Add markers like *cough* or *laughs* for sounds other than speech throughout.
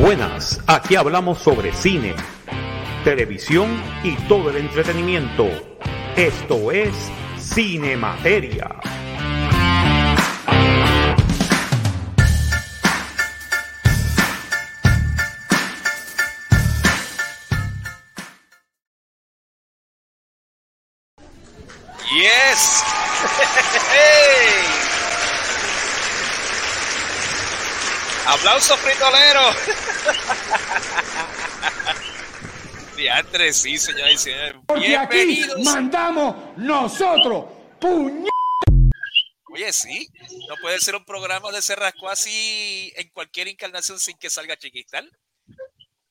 Buenas, aquí hablamos sobre cine, televisión y todo el entretenimiento. Esto es Cine Materia. Yes. *laughs* Aplauso fritolero. Diantre, sí, señoras y señores. Porque aquí mandamos nosotros, puñ... Oye, sí, no puede ser un programa de Cerrasco así en cualquier encarnación sin que salga Chiquistal.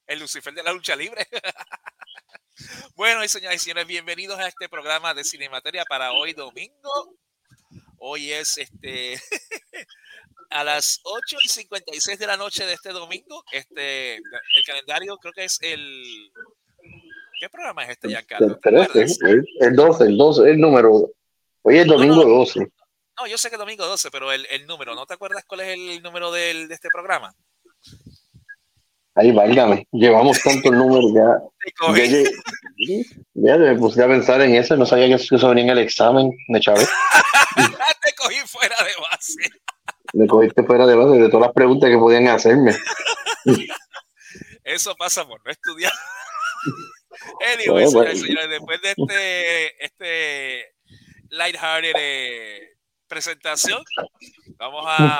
El Lucifer de la lucha libre. *laughs* bueno, y señoras y señores, bienvenidos a este programa de Cinemateria para hoy domingo. Hoy es este *laughs* a las 8 y 56 de la noche de este domingo. Este, el calendario creo que es el. ¿Qué programa es este, Giancarlo? El 13, ¿Recuerdas? el, el 12, el 12, el número. Hoy es domingo no. 12. No, yo sé que domingo 12, pero el, el número, ¿no te acuerdas cuál es el número del, de este programa? Ahí, válgame. Llevamos tantos números ya. Ya, llegué- *laughs* ya me puse a pensar en eso. No sabía que eso venía en el examen de Chávez. *laughs* te cogí fuera de base. Me cogiste fuera de base de todas las preguntas que podían hacerme. Eso pasa por no estudiar. *laughs* Bueno, anyway, y bueno. señores, después de este, este lighthearted eh, presentación, vamos a,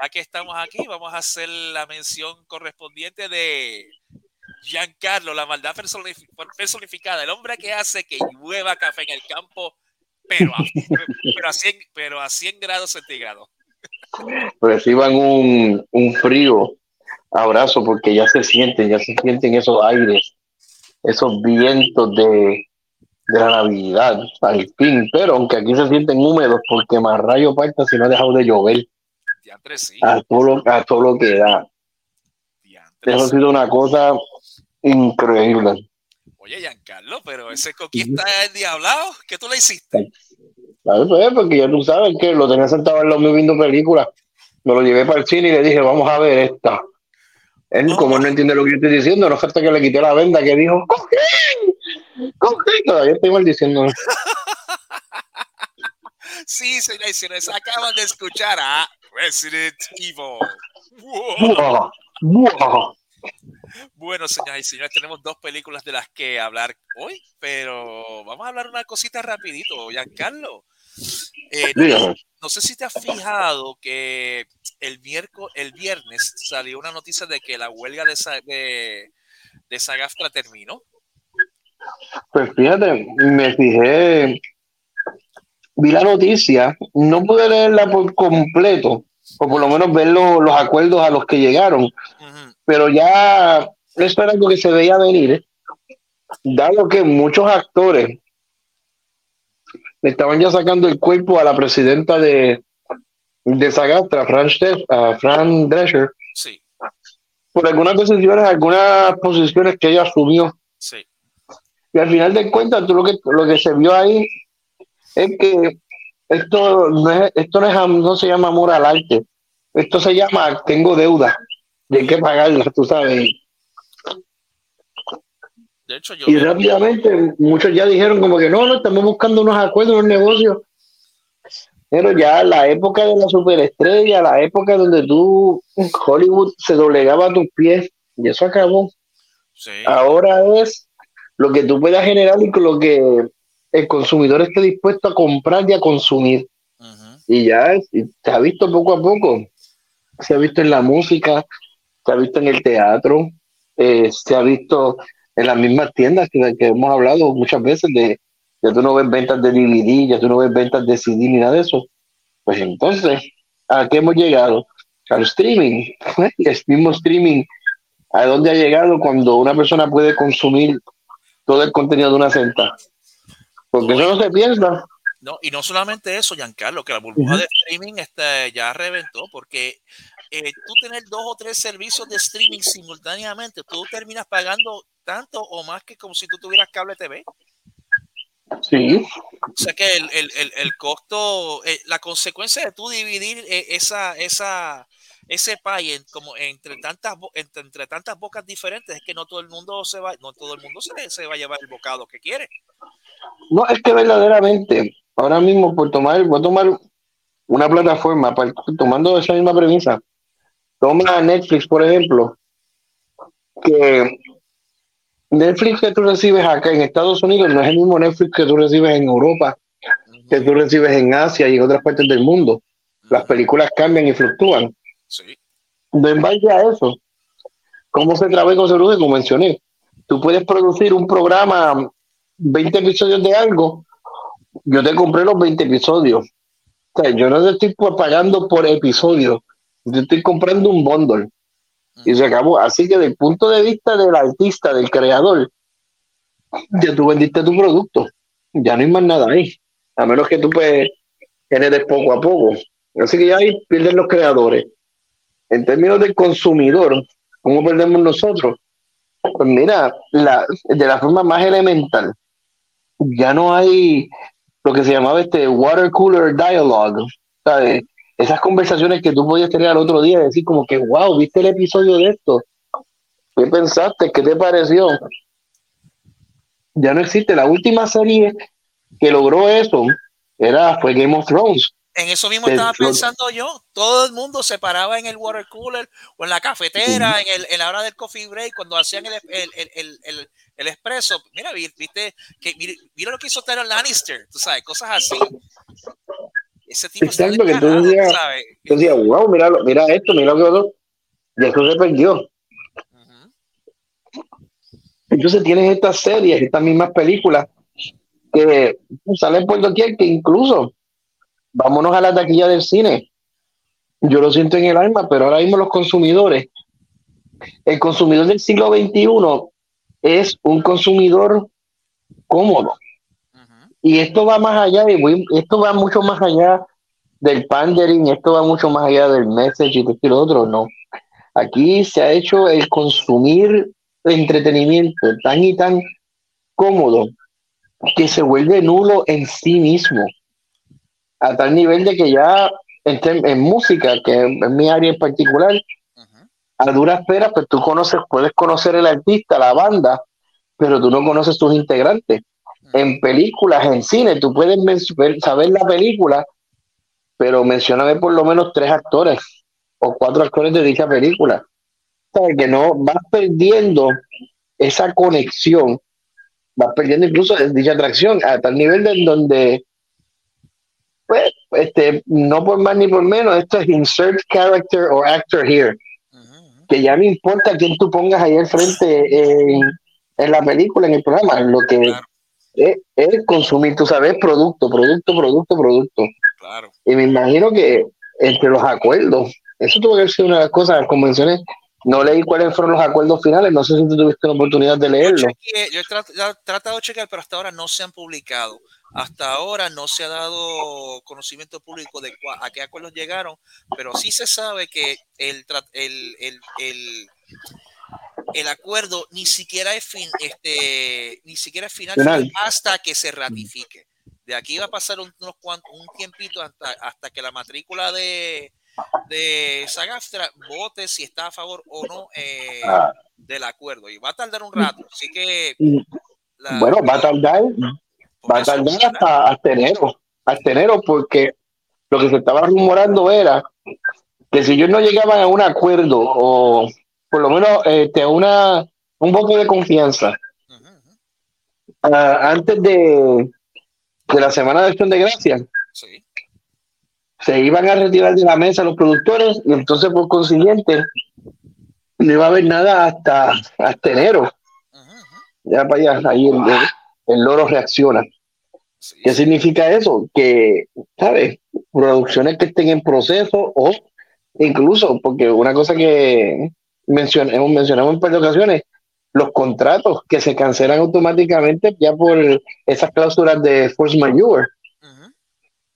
ya que estamos aquí, vamos a hacer la mención correspondiente de Giancarlo, la maldad personif- personificada, el hombre que hace que llueva café en el campo, pero a, pero a 100, pero a 100 grados centígrados. Reciban un, un frío abrazo porque ya se sienten, ya se sienten esos aires, esos vientos de, de la Navidad, al fin. Pero aunque aquí se sienten húmedos porque más rayo falta si no ha dejado de llover. Sí. a todo lo, a todo lo que da. Eso ha sido una cosa increíble. Oye, Giancarlo, pero ese coquí está endiablado. ¿Qué tú le hiciste? ¿Sabes? Pues, porque ya tú sabes que lo tenía sentado en los míos viendo películas. Me lo llevé para el cine y le dije, vamos a ver esta. Él, Oh. como él no entiende lo que yo estoy diciendo, no falta que le quité la venda que dijo, ¡Coge! ¡Coge! Todavía estoy maldiciendo. *laughs* Sí, señoras y señores, acaban de escuchar a Resident Evil. Wow. ¡Buah! ¡Buah! Bueno, señoras y señores, tenemos dos películas de las que hablar hoy, pero vamos a hablar una cosita rapidito, Giancarlo. Eh, no, Dígame. no sé si te has fijado que el, miércoles, el viernes salió una noticia de que la huelga de, de, de terminó. Pues fíjate, me fijé, vi la noticia, no pude leerla por completo, o por lo menos ver lo- los acuerdos a los que llegaron, pero ya eso era algo que se veía venir, ¿eh? dado que muchos actores le estaban ya sacando el cuerpo a la presidenta de, de Sagastra, Fran, a Fran Drescher, Sí, por algunas decisiones, algunas posiciones que ella asumió. sí. Y al final de cuentas, tú lo que, lo que se vio ahí es que esto no, es, esto no, es, no se llama amor al arte. Esto se llama tengo deuda y hay que pagarla, tú sabes. De hecho, yo Y rápidamente muchos ya dijeron como que no, no, estamos buscando unos acuerdos, unos negocios. Pero ya la época de la superestrella, la época donde tú, Hollywood se doblegaba a tus pies, y eso acabó. sí. Ahora es lo que tú puedas generar y con lo que el consumidor esté dispuesto a comprar y a consumir. Y ya se ha visto poco a poco. Se ha visto en la música, se ha visto en el teatro, eh, se ha visto en las mismas tiendas que, que hemos hablado muchas veces de ya tú no ves ventas de DVD, ya tú no ves ventas de CD ni nada de eso. Pues entonces, ¿a qué hemos llegado? Al streaming. *laughs* El mismo streaming ¿A dónde ha llegado cuando una persona puede consumir todo el contenido de una cinta? Porque eso no se piensa. No, y no solamente eso, Giancarlo, que la burbuja de streaming este, ya reventó, porque eh, tú tener dos o tres servicios de streaming simultáneamente, tú terminas pagando tanto o más que como si tú tuvieras cable TV. Sí, O sea que el, el, el, el costo, eh, la consecuencia de tú dividir eh, esa, esa, ese pay en, como entre tantas entre, entre, tantas bocas diferentes es que no todo el mundo se va no todo el mundo se, se va a llevar el bocado que quiere. No es que verdaderamente ahora mismo por tomar voy a tomar una plataforma para, tomando esa misma premisa. Toma Netflix por ejemplo que Netflix que tú recibes acá en Estados Unidos no es el mismo Netflix que tú recibes en Europa que tú recibes en Asia y en otras partes del mundo las películas cambian y fluctúan sí en base a eso, ¿cómo se trabaja con salud? Como mencioné, tú puedes producir un programa, 20 episodios de algo, yo te compré los 20 episodios. O sea, yo no te estoy pagando por episodio, yo estoy comprando un bundle. Y se acabó. Así que, desde el punto de vista del artista, del creador, ya tú vendiste tu producto. Ya no hay más nada ahí. A menos que tú puedes generes poco a poco. Así que ya ahí pierden los creadores en términos de consumidor, ¿cómo perdemos nosotros? Pues mira, la, de la forma más elemental, ya no hay lo que se llamaba este water cooler dialogue, ¿sabes? Esas conversaciones que tú podías tener al otro día decir como que, wow, ¿viste el episodio de esto? ¿Qué pensaste? ¿Qué te pareció? Ya no existe. La última serie que logró eso era, fue Game of Thrones. En eso mismo estaba pensando yo. Todo el mundo se paraba en el water cooler o en la cafetera, en, el, en la hora del coffee break, cuando hacían el, el, el, el, el expreso. Mira, viste, que, mira, lo que hizo Tyler Lannister, tú sabes, cosas así. Ese tipo Exacto, que tú decías, tú decías, wow, mira, mira esto, mira lo que otro. Y eso se perdió. Entonces tienes estas series, estas mismas películas que salen por doquier que incluso vámonos a la taquilla del cine. Yo lo siento en el alma, pero ahora mismo los consumidores, el consumidor del siglo XXI es un consumidor cómodo. Y esto va más allá, de, esto va mucho más allá del pandering, esto va mucho más allá del message y lo otro, no. Aquí se ha hecho el consumir entretenimiento tan y tan cómodo que se vuelve nulo en sí mismo a tal nivel de que ya en, música, que es mi área en particular, a duras penas, pues tú conoces, puedes conocer el artista, la banda, pero tú no conoces sus integrantes. En películas, en cine, tú puedes saber la película, pero mencioname por lo menos tres actores o cuatro actores de dicha película. sabes que no vas perdiendo esa conexión, vas perdiendo incluso dicha atracción a tal nivel de donde pues, este, no por más ni por menos, esto es insert character or actor here. Que ya no importa quién tú pongas ahí al frente en, en la película, en el programa, lo que es, consumir, tú sabes, producto, producto, producto, producto. Claro. Y me imagino que entre los acuerdos, eso tuvo que ser una de las cosas, las convenciones no leí cuáles fueron los acuerdos finales, no sé si tú tuviste la oportunidad de leerlo. Yo, he tratado de checar, pero hasta ahora no se han publicado. Hasta ahora no se ha dado conocimiento público de a qué acuerdos llegaron, pero sí se sabe que el, el, el, el, acuerdo ni siquiera es, fin, este, ni siquiera es final, hasta que se ratifique. De aquí va a pasar un, unos un tiempito hasta, hasta que la matrícula de, de Sagaftra vote si está a favor o no eh, ah. del acuerdo. Y va a tardar un rato. Así que. bueno, va a tardar va a tardar hasta, hasta enero, hasta enero, porque lo que se estaba rumorando era que si ellos no llegaban a un acuerdo o por lo menos este, una, un voto de confianza ah, antes de, de, la semana de acción de gracias, se iban a retirar de la mesa los productores y entonces por consiguiente no iba a haber nada hasta, hasta enero. Ya para allá, ahí el, el loro reacciona. ¿Qué significa eso? Que, ¿sabes? Producciones que estén en proceso o incluso, porque una cosa que mencionamos, mencionamos en par de ocasiones, los contratos que se cancelan automáticamente ya por esas cláusulas de force majeure,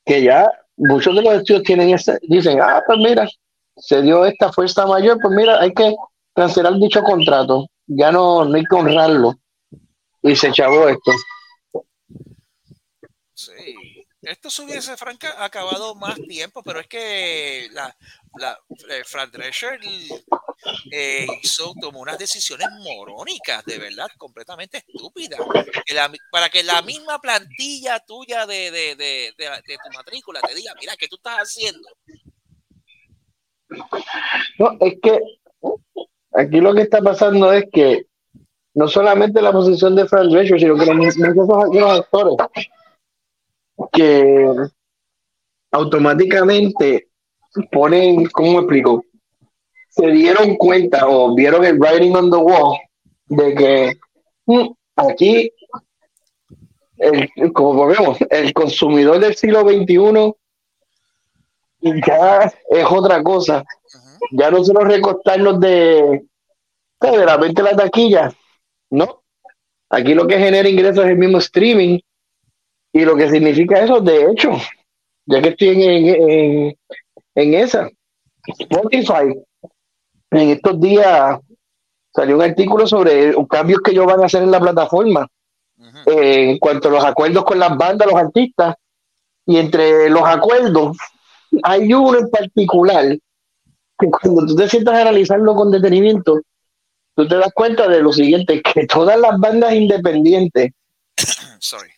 que ya muchos de los estudios tienen ese, dicen, ah, pues mira, se dio esta fuerza mayor, pues mira, hay que cancelar dicho contrato, ya no, no hay que honrarlo y se echabó esto. Sí. esto se hubiese franca acabado más tiempo, pero es que la, la eh, Frank Drescher eh, hizo, tomó unas decisiones morónicas, de verdad, completamente estúpidas. para que la misma plantilla tuya de, de, de, de, tu matrícula te diga, mira, ¿qué tú estás haciendo? No, es que aquí lo que está pasando es que no solamente la posición de Frank Drescher, sino que los, los actores que automáticamente ponen, ¿cómo explico? Se dieron cuenta o vieron el writing on the wall de que mm, aquí, como vemos, el consumidor del siglo XXI ya es otra cosa. Ya no solo recostarnos de, de la mente la taquilla, ¿no? Aquí lo que genera ingresos es el mismo streaming y lo que significa eso, de hecho, ya que estoy en, en, esa, Spotify, en estos días salió un artículo sobre los cambios que ellos van a hacer en la plataforma eh, en cuanto a los acuerdos con las bandas, los artistas, y entre los acuerdos hay uno en particular que cuando tú te sientas a analizarlo con detenimiento, tú te das cuenta de lo siguiente, que todas las bandas independientes *coughs* Sorry.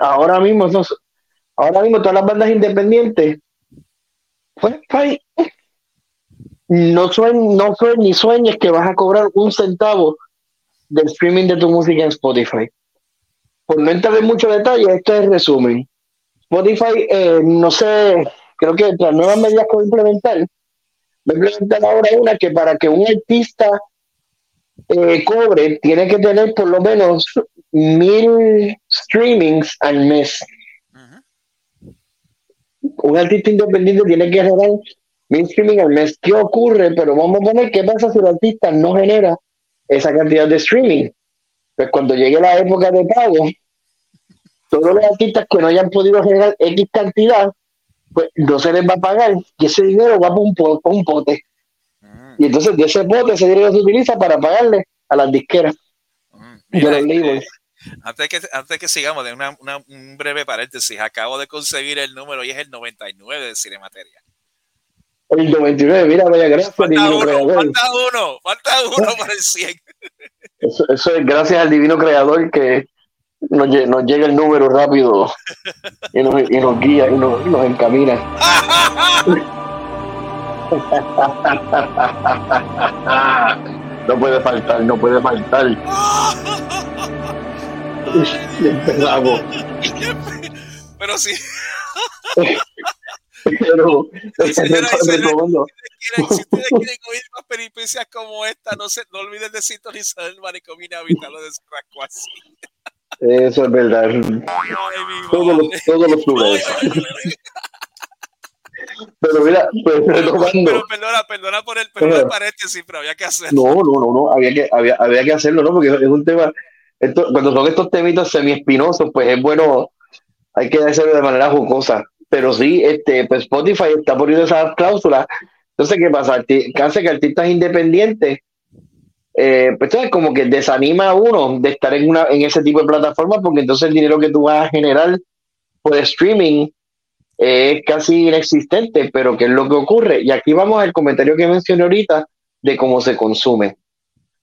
ahora mismo, ahora mismo todas las bandas independientes, pues, no sueñes, no ni sueñes que vas a cobrar un centavo del streaming de tu música en Spotify. Por no entrar en mucho detalle, esto es el resumen. Spotify, eh, no sé, creo que las nuevas medidas que voy a implementar, voy a implementar ahora una que para que un artista eh, cobre, tiene que tener por lo menos mil streamings al mes. Un artista independiente tiene que generar mil streamings al mes. ¿Qué ocurre? Pero vamos a poner qué pasa si el artista no genera esa cantidad de streaming. Pues cuando llegue la época de pago, todos los artistas que no hayan podido generar X cantidad, pues no se les va a pagar y ese dinero va para un, un pote. Y entonces de ese pote ese dinero se utiliza para pagarle a las disqueras de Antes que, antes que sigamos, de una, un breve paréntesis, acabo de conseguir el número y es el 99 de Cinemateria. El 99, mira, vaya gracias. Falta uno, falta uno, falta uno para el 100. Eso, eso, es gracias al divino creador que nos, nos llega el número rápido y nos, y nos guía y nos, y nos encamina. *laughs* no puede faltar, no puede faltar. *laughs* Empezamos. Pero sí. *laughs* Pero, si, ustedes quieren oír más peripecias como esta, no, se, no olviden de sintonizar el manicomio lo de así. Eso es verdad. todos los, todos los lugares. Pero mira, pues Pero perdona, perdona por el, perdona paréntesis, pero había que hacerlo. No, no, no, no, había que, había, había que hacerlo, ¿no? Porque es un tema, esto, cuando son estos temitos semi-espinosos, pues es bueno, hay que hacerlo de manera jugosa. Pero sí, este, pues Spotify está poniendo esas cláusulas. Entonces, ¿qué pasa? Hace que artistas independientes, eh, pues es como que desanima a uno de estar en, una, en ese tipo de plataformas, porque entonces el dinero que tú vas a generar por streaming es casi inexistente, pero ¿qué es lo que ocurre? Y aquí vamos al comentario que mencioné ahorita de cómo se consume.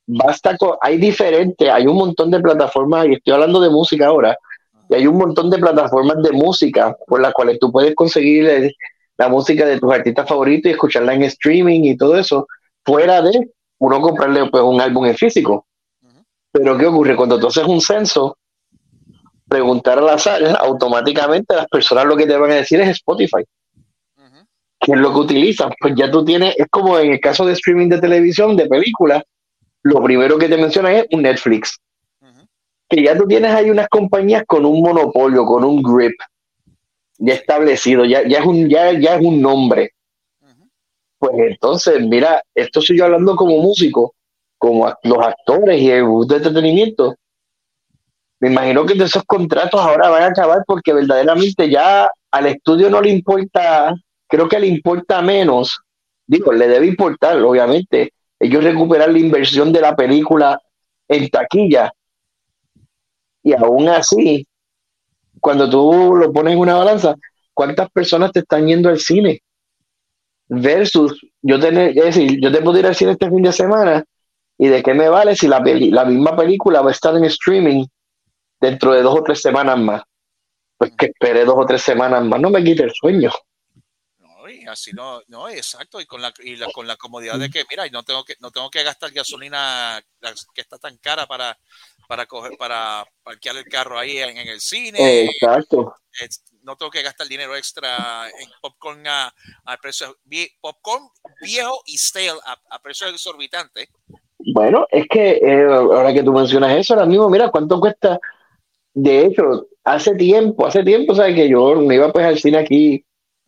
Basta con, hay diferentes, hay un montón de plataformas, y estoy hablando de música ahora, hay un montón de plataformas de música por las cuales tú puedes conseguir la música de tus artistas favoritos y escucharla en streaming y todo eso, fuera de uno comprarle pues, un álbum en físico. Pero ¿qué ocurre? Cuando tú haces un censo, preguntar al azar, automáticamente las personas lo que te van a decir es Spotify. ¿Qué es lo que utilizan? Pues ya tú tienes, es como en el caso de streaming de televisión, de películas, lo primero que te mencionan es un Netflix. Que ya tú tienes ahí unas compañías con un monopolio, con un grip ya establecido, ya, ya, es, un, ya, ya es un nombre. Pues entonces, mira, esto estoy yo hablando como músico, como los actores y el de entretenimiento, me imagino que de esos contratos ahora van a acabar porque verdaderamente ya al estudio no le importa, creo que le importa menos, digo, le debe importar, obviamente, ellos recuperar la inversión de la película en taquilla. Y aún así, cuando tú lo pones en una balanza, ¿cuántas personas te están yendo al cine? Versus, yo tener, es decir, yo te puedo ir al cine este fin de semana y de qué me vale si la, la misma película va a estar en streaming dentro de dos o tres semanas más. Pues que espere dos o tres semanas más, no me quite el sueño. No, y así no, no, exacto, y con la, y la, con la comodidad de que, mira, no tengo que, no tengo que gastar gasolina que está tan cara para, para coger, para parquear el carro ahí en, el cine. Exacto. no tengo que gastar dinero extra en popcorn a, a precio popcorn viejo y stale a, a precios exorbitantes. Bueno, es que eh, ahora que tú mencionas eso, ahora mismo, mira cuánto cuesta. De hecho, hace tiempo, hace tiempo, ¿sabes? Que yo me iba pues al cine aquí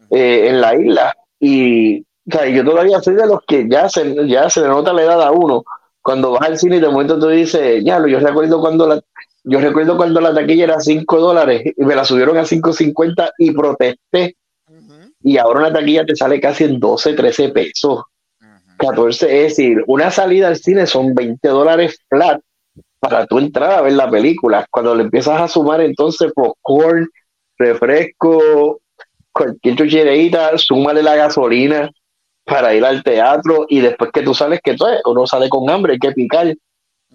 eh, en la isla y o yo todavía soy de los que ya se, ya se le nota la edad a uno. Cuando vas al cine y de momento tú dices, ya, yo recuerdo cuando la, yo recuerdo cuando la taquilla era 5 dólares y me la subieron a 5.50 y protesté. Y ahora una taquilla te sale casi en 12, 13 pesos. 14, es decir, una salida al cine son 20 dólares flat para tú entrar a ver la película. Cuando le empiezas a sumar entonces popcorn, refresco, cualquier chuchereita, súmale la gasolina para ir al teatro y después que tú sales, que tú, uno sale con hambre, hay que picar.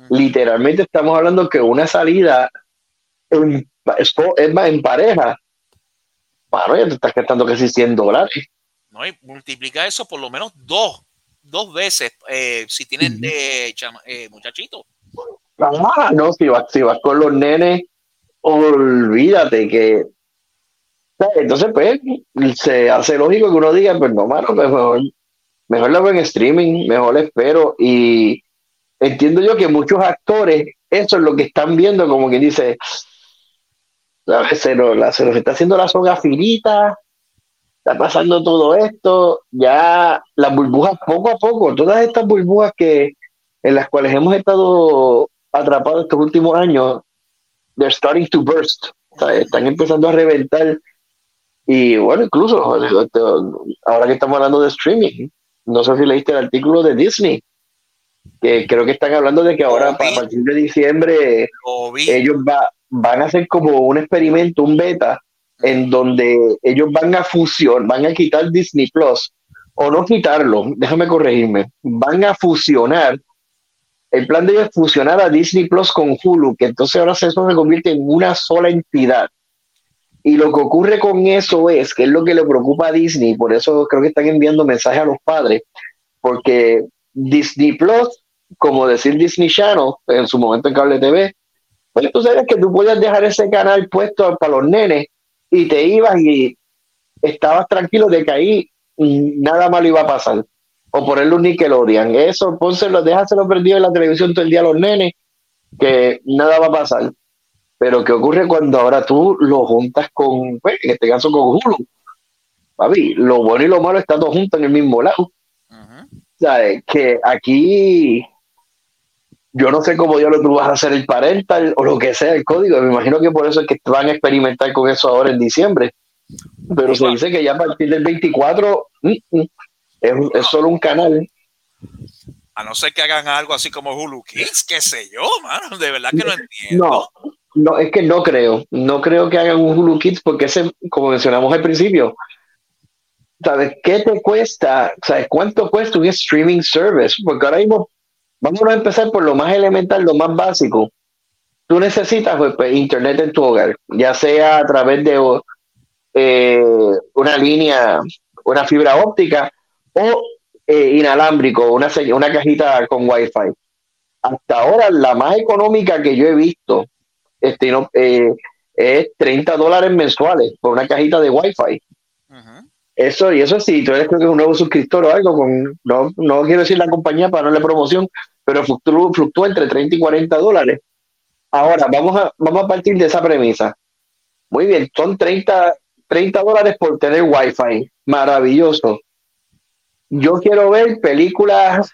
Literalmente estamos hablando que una salida en, es, en pareja, bueno, ya te estás gastando casi 100 dólares. No, y multiplica eso por lo menos dos dos veces eh, si tienen eh, eh, muchachitos. Ah, no, si vas, si vas con los nenes, olvídate que. Entonces, pues, se hace lógico que uno diga, pues no, mano, pues, mejor, mejor lo veo en streaming, mejor espero. Y entiendo yo que muchos actores, eso es lo que están viendo, como quien dice, Se, nos, se está haciendo la soga finita, está pasando todo esto, ya las burbujas poco a poco, todas estas burbujas que en las cuales hemos estado atrapados estos últimos años, they're starting to burst, están empezando a reventar. Y bueno, incluso ahora que estamos hablando de streaming, no sé si leíste el artículo de Disney, que creo que están hablando de que ahora a partir de diciembre ellos van a hacer como un experimento, un beta, en donde ellos van a fusionar, van a quitar Disney Plus, o no quitarlo, déjame corregirme, van a fusionar, el plan de ellos es fusionar a Disney Plus con Hulu, que entonces ahora eso se convierte en una sola entidad. Y lo que ocurre con eso es, que es lo que le preocupa a Disney, por eso creo que están enviando mensajes a los padres, porque Disney Plus, como decir Disney Channel, en su momento en cable TV, pues tú sabes que tú puedes dejar ese canal puesto para los nenes y te ibas y estabas tranquilo de que ahí nada malo iba a pasar. O ponerle un Nickelodeon. Eso, pónselo, déjaselo perdido en la televisión todo el día a los nenes, que nada va a pasar. Pero ¿qué ocurre cuando ahora tú lo juntas con, pues, en este caso con Hulu? Papi, lo bueno y lo malo están todos juntos en el mismo lado. ¿Sabes? Que aquí yo no sé cómo lo tú vas a hacer el parental o lo que sea el código. Me imagino que por eso es que van a experimentar con eso ahora en diciembre. Pero se dice que ya a partir del 24 mm, mm, es, solo un canal. A no ser que hagan algo así como Hulu Kids, qué sé yo, mano. De verdad que no entiendo. No, no, es que no creo. No creo que hagan un Hulu Kids porque ese, como mencionamos al principio, ¿sabes qué te cuesta? ¿Sabes cuánto cuesta un streaming service? Porque ahora mismo Vamos a empezar por lo más elemental, lo más básico. Tú necesitas pues, pues, internet en tu hogar, ya sea a través de eh, una línea, una fibra óptica o eh, inalámbrico, una, una cajita con Wi-Fi. Hasta ahora, la más económica que yo he visto este, eh, es 30 dólares mensuales por una cajita de Wi-Fi. Eso, y eso sí, tú eres creo que un nuevo suscriptor o algo, con, no, no quiero decir la compañía para no darle promoción, pero fluctúa, entre 30 y 40 dólares. Ahora, vamos a, vamos a partir de esa premisa. Muy bien, son 30, 30 dólares por tener Wi-Fi. Maravilloso. Yo quiero ver películas,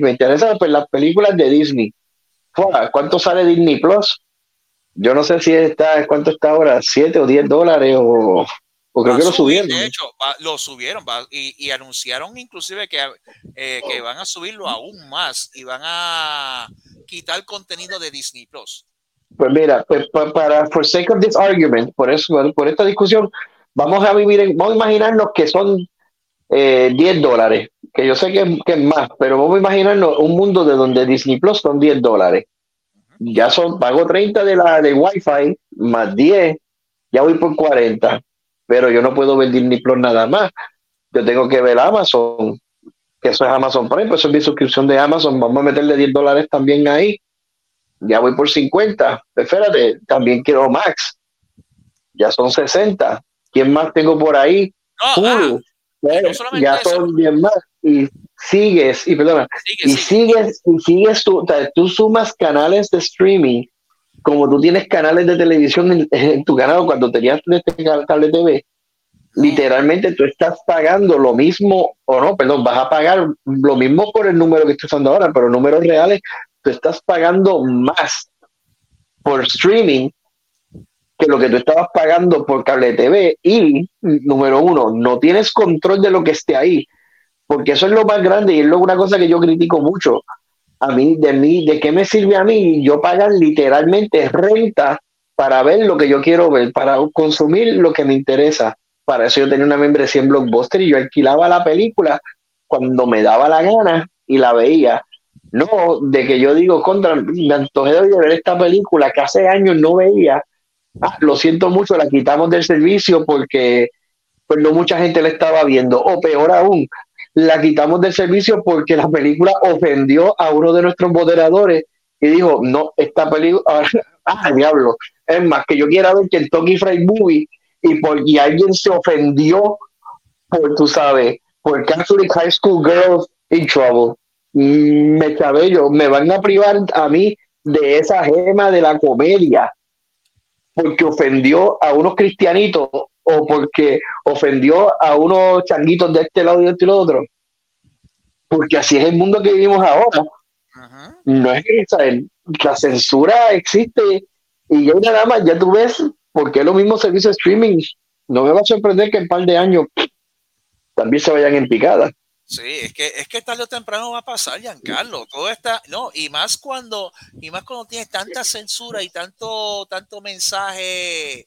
me interesan pues, las películas de Disney. ¿Cuánto sale Disney Plus? Yo no sé si está, ¿cuánto está ahora? ¿7 o 10 dólares? O, creo que lo subieron. De hecho, lo subieron y, anunciaron inclusive que, eh, que van a subirlo aún más y van a quitar contenido de Disney Plus. Pues mira, pues para, for sake of this argument, por eso, por esta discusión, vamos a vivir, en, vamos a imaginarnos que son eh, 10 dólares, que yo sé que, que, es más, pero vamos a imaginarnos un mundo de donde Disney Plus son 10 dólares. Ya son, pago 30 de la de Wi-Fi, más 10, ya voy por 40, pero yo no puedo ver Disney Plus nada más. Yo tengo que ver Amazon, que eso es Amazon Prime, pues eso es mi suscripción de Amazon, vamos a meterle 10 dólares también ahí. Ya voy por 50. Espérate, también quiero Max. Ya son 60. ¿Quién más tengo por ahí? No, ya son 10 más y sigues y perdona y sigues y sigues tú, tú sumas canales de streaming como tú tienes canales de televisión en, tu canal cuando tenías este cable TV literalmente tú estás pagando lo mismo o no perdón vas a pagar lo mismo por el número que estoy usando ahora pero números reales tú estás pagando más por streaming que lo que tú estabas pagando por cable TV y, número uno, no tienes control de lo que esté ahí, porque eso es lo más grande y es una cosa que yo critico mucho. A mí, de mí, ¿de qué me sirve a mí? Yo pagar literalmente renta para ver lo que yo quiero ver, para consumir lo que me interesa. Para eso yo tenía una membresía en Blockbuster y yo alquilaba la película cuando me daba la gana y la veía. No, de que yo digo, contra, me antojé de ver esta película que hace años no veía Ah, lo siento mucho, la quitamos del servicio porque pues no mucha gente la estaba viendo. O peor aún, la quitamos del servicio porque la película ofendió a uno de nuestros moderadores y dijo, no, esta película, *laughs* ah, diablo, es más, que yo quiera ver Kentucky Fried Movie y, por, y alguien se ofendió por, tú sabes, por Catholic High School Girls in Trouble. Mm, me cabello, me van a privar a mí de esa gema de la comedia porque ofendió a unos cristianitos o porque ofendió a unos changuitos de este lado y de este otro. Porque así es el mundo que vivimos ahora. No es que la censura existe y ya nada más, ya tú ves, porque es lo mismo servicio de streaming. No me va a sorprender que en un par de años también se vayan en picada. Sí, es que, es que tarde o temprano va a pasar, Giancarlo. Todo está, no, y más cuando, y más cuando tienes tanta censura y tanto, tanto mensaje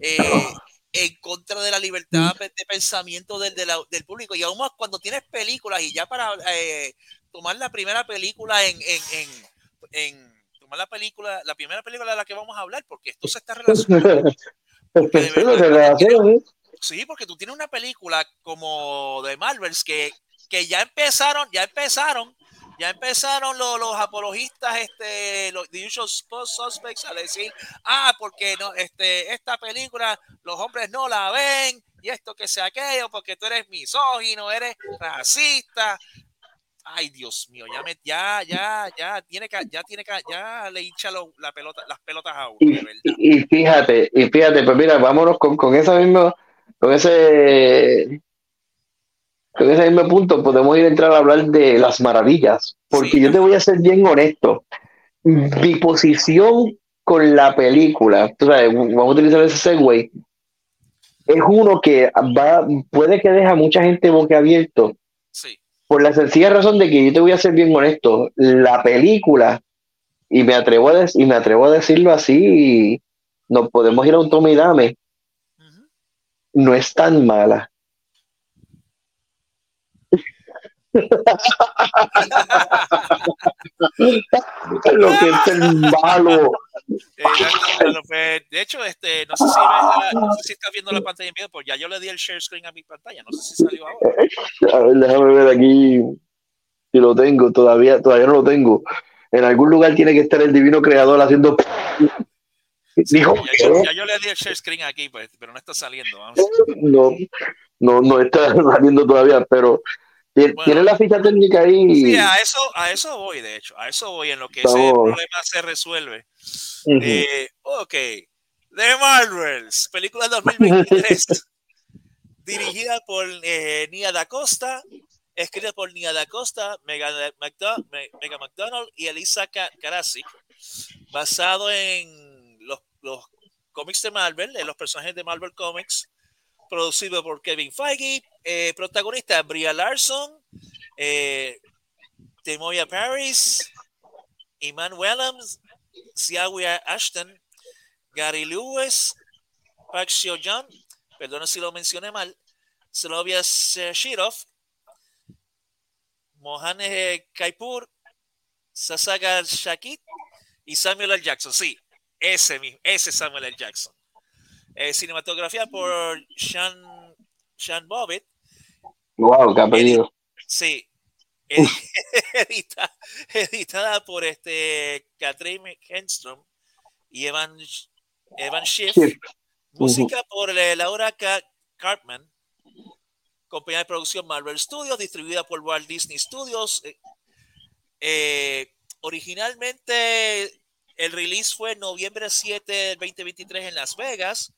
eh, en contra de la libertad de pensamiento del, del público. Y aún más cuando tienes películas y ya para eh, tomar la primera película en, en, en, en, tomar la película, la primera película de la que vamos a hablar, porque esto se está *laughs* relacionando. sí, porque tú tienes una película como de Marvels que que ya empezaron, ya empezaron, ya empezaron los, los apologistas, este, los the usual suspects a decir, ah, porque no, este, esta película los hombres no la ven y esto que sea aquello, porque tú eres misógino, eres racista. Ay, Dios mío, ya me, ya, ya, ya tiene que, ya tiene que, ya le hincha la pelota, las pelotas a uno, y, Y, fíjate, y fíjate, pues mira, vámonos con, con esa misma, con ese en ese mismo punto podemos ir a entrar a hablar de las maravillas, porque yo te voy a ser bien honesto. Mi posición con la película, vamos a utilizar ese segue, es uno que va, puede que deja a mucha gente boquiabierto. Sí. Por la sencilla razón de que yo te voy a ser bien honesto, la película, y me atrevo a, y me atrevo a decirlo así, nos podemos ir a un tome y dame, no es tan mala lo que es el malo. Eh, de hecho, este, no sé si, no sé si estás viendo la pantalla en video, pues ya yo le di el share screen a mi pantalla. No sé si salió ahora. A ver, déjame ver aquí si lo tengo. Todavía, todavía no lo tengo. En algún lugar tiene que estar el divino creador haciendo. Dijo, ya, yo, ya, yo, le di el share screen aquí, pues, pero no está saliendo. Vamos. No, no, no está *laughs* saliendo todavía, pero tiene la ficha técnica ahí. Sí, a eso, a eso voy, de hecho. A eso voy en lo que ese problema se resuelve. eh, ok. The Marvels, película 2023. *laughs* dirigida por eh, Nia Da Costa, escrita por Nia Da Costa, Mega, Mega McDonald y Elisa Karasik, basado en los, los cómics de Marvel, en los personajes de Marvel Comics, producido por Kevin Feige, eh, protagonista Bria Larson, eh, Temoya Paris, Iman Wellams, Siawia Ashton, Gary Lewis, Park Joon, perdón si lo mencioné mal, Slovia Shirov, Mohane Kaipur, Sasaga Shakit y Samuel L. Jackson. Sí, ese mismo, ese Samuel L. Jackson. Eh, cinematografía por Sean, Sean Bobbitt. Wow, qué apellido. Sí. *laughs* editada, por este Catherine Henstrom y Evan, Evan Schiff. Música por Laura Cartman. Compañía de producción Marvel Studios, distribuida por Walt Disney Studios. Eh, eh, originalmente el release fue noviembre 7 del 2023 en Las Vegas,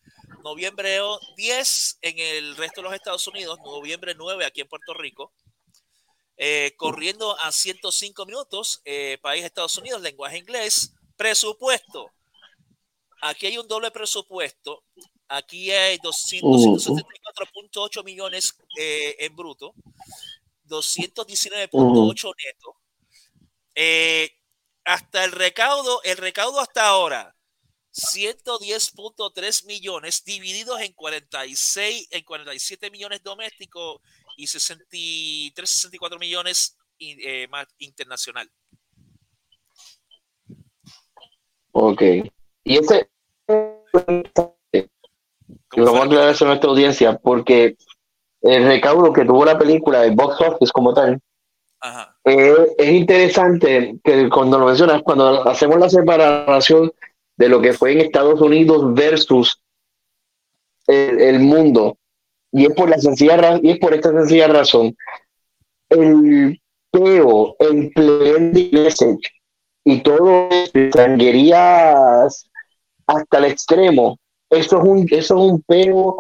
noviembre 10 en el resto de los Estados Unidos, noviembre 9 aquí en Puerto Rico. Eh, corriendo a 105 minutos, eh, país Estados Unidos, lenguaje inglés, presupuesto. Aquí hay un doble presupuesto. Aquí hay 274.8 millones eh, en bruto, 219.8 neto. hasta el recaudo, el recaudo hasta ahora, 110.3 millones divididos en 46, en 47 millones domésticos y 63, 64 millones eh, más internacional. Ok. Y ese lo vamos a aclarar eso a nuestra audiencia, porque el recaudo que tuvo la película, el box office como tal, eh, es interesante que cuando lo mencionas, cuando hacemos la separación de lo que fue en Estados Unidos versus el mundo, y es por la sencilla y es por esta sencilla razón. El peo, el message y todo sanguerías hasta el extremo, eso es un, eso es un peo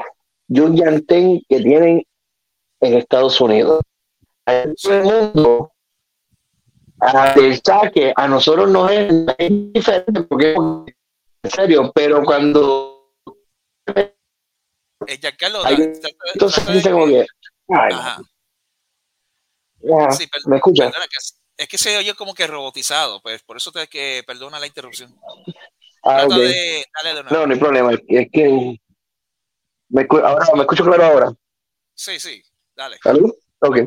y un que tienen en Estados Unidos. mundo, el saque, a nosotros no es, es diferente porque en serio, pero cuando eh, entonces dice como que. Ajá. sí, ¿Me escucha? es que se oye como que robotizado, pues por eso te que perdona la interrupción. Ah, okay. no, no hay problema. Es que me, ahora me escucho claro ahora. Sí, sí, dale. ¿Salud? Ok.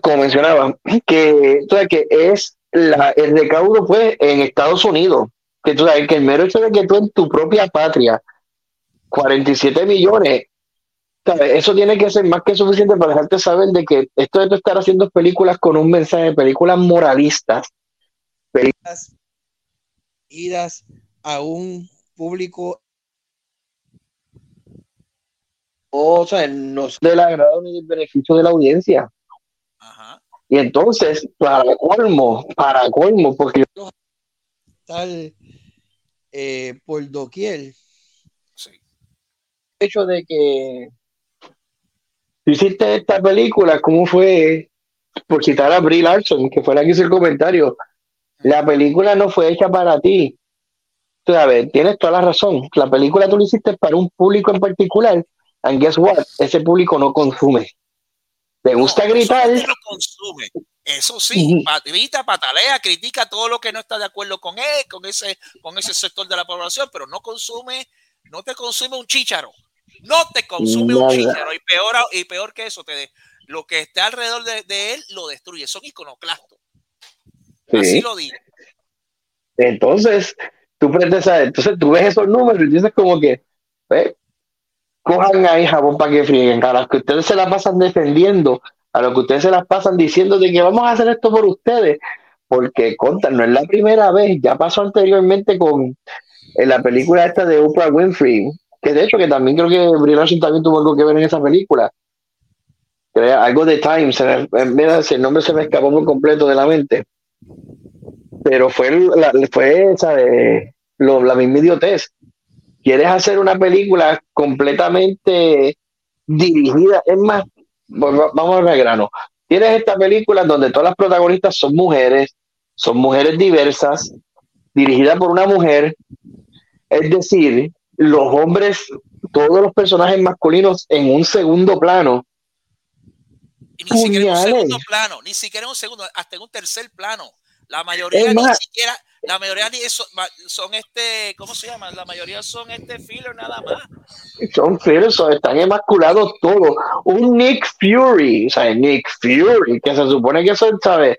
Como mencionaba, que, que es la, el recaudo fue en Estados Unidos. Que tú sabes que el mero hecho de que tú en tu propia patria 47 millones. Eso tiene que ser más que suficiente para dejarte saber de que esto de estar haciendo películas con un mensaje, películas moralistas, películas idas a un público o sea, no es del agrado ni del beneficio de la audiencia. Y entonces, para colmo, para colmo, porque tal eh, por doquier hecho de que hiciste esta película, ¿cómo fue? Por citar a Brie Larson, que fue la que hizo el comentario, la película no fue hecha para ti. ver, tienes toda la razón. La película tú la hiciste para un público en particular, and guess what? Ese público no consume. Le gusta gritar. Eso no consume. Eso sí, grita, patalea, critica todo lo que no está de acuerdo con él, con ese, con ese sector de la población, pero no consume, no te consume un chícharo. No te consume un chícharo. Y peor, y peor que eso, te, lo que está alrededor de, él lo destruye, son iconoclastos. Así lo digo. Entonces, tú prendes entonces tú ves esos números y dices como que, cojan ahí jabón para que frieguen, los que ustedes se la pasan defendiendo, a los que ustedes se las pasan diciendo de que vamos a hacer esto por ustedes, porque contan, no es la primera vez, ya pasó anteriormente con la película esta de Oprah Winfrey, que de hecho que también creo que Brie también tuvo algo que ver en esa película. Algo de Time, se mira, el nombre se me escapó por completo de la mente. Pero fue, la, fue esa de lo, la misma idiotez. Quieres hacer una película completamente dirigida, es más, vamos al grano. Tienes esta película donde todas las protagonistas son mujeres, son mujeres diversas, dirigida por una mujer, es decir, los hombres, todos los personajes masculinos en un segundo plano. ni siquiera en un segundo plano, ni siquiera en un segundo, hasta en un tercer plano. La mayoría ni siquiera, La mayoría ma- son este, ¿cómo se llama? La mayoría son este filler nada más. Son fieles, son- están emasculados todos. Un Nick Fury, o sea, Nick Fury, que se supone que eso, ¿sabes?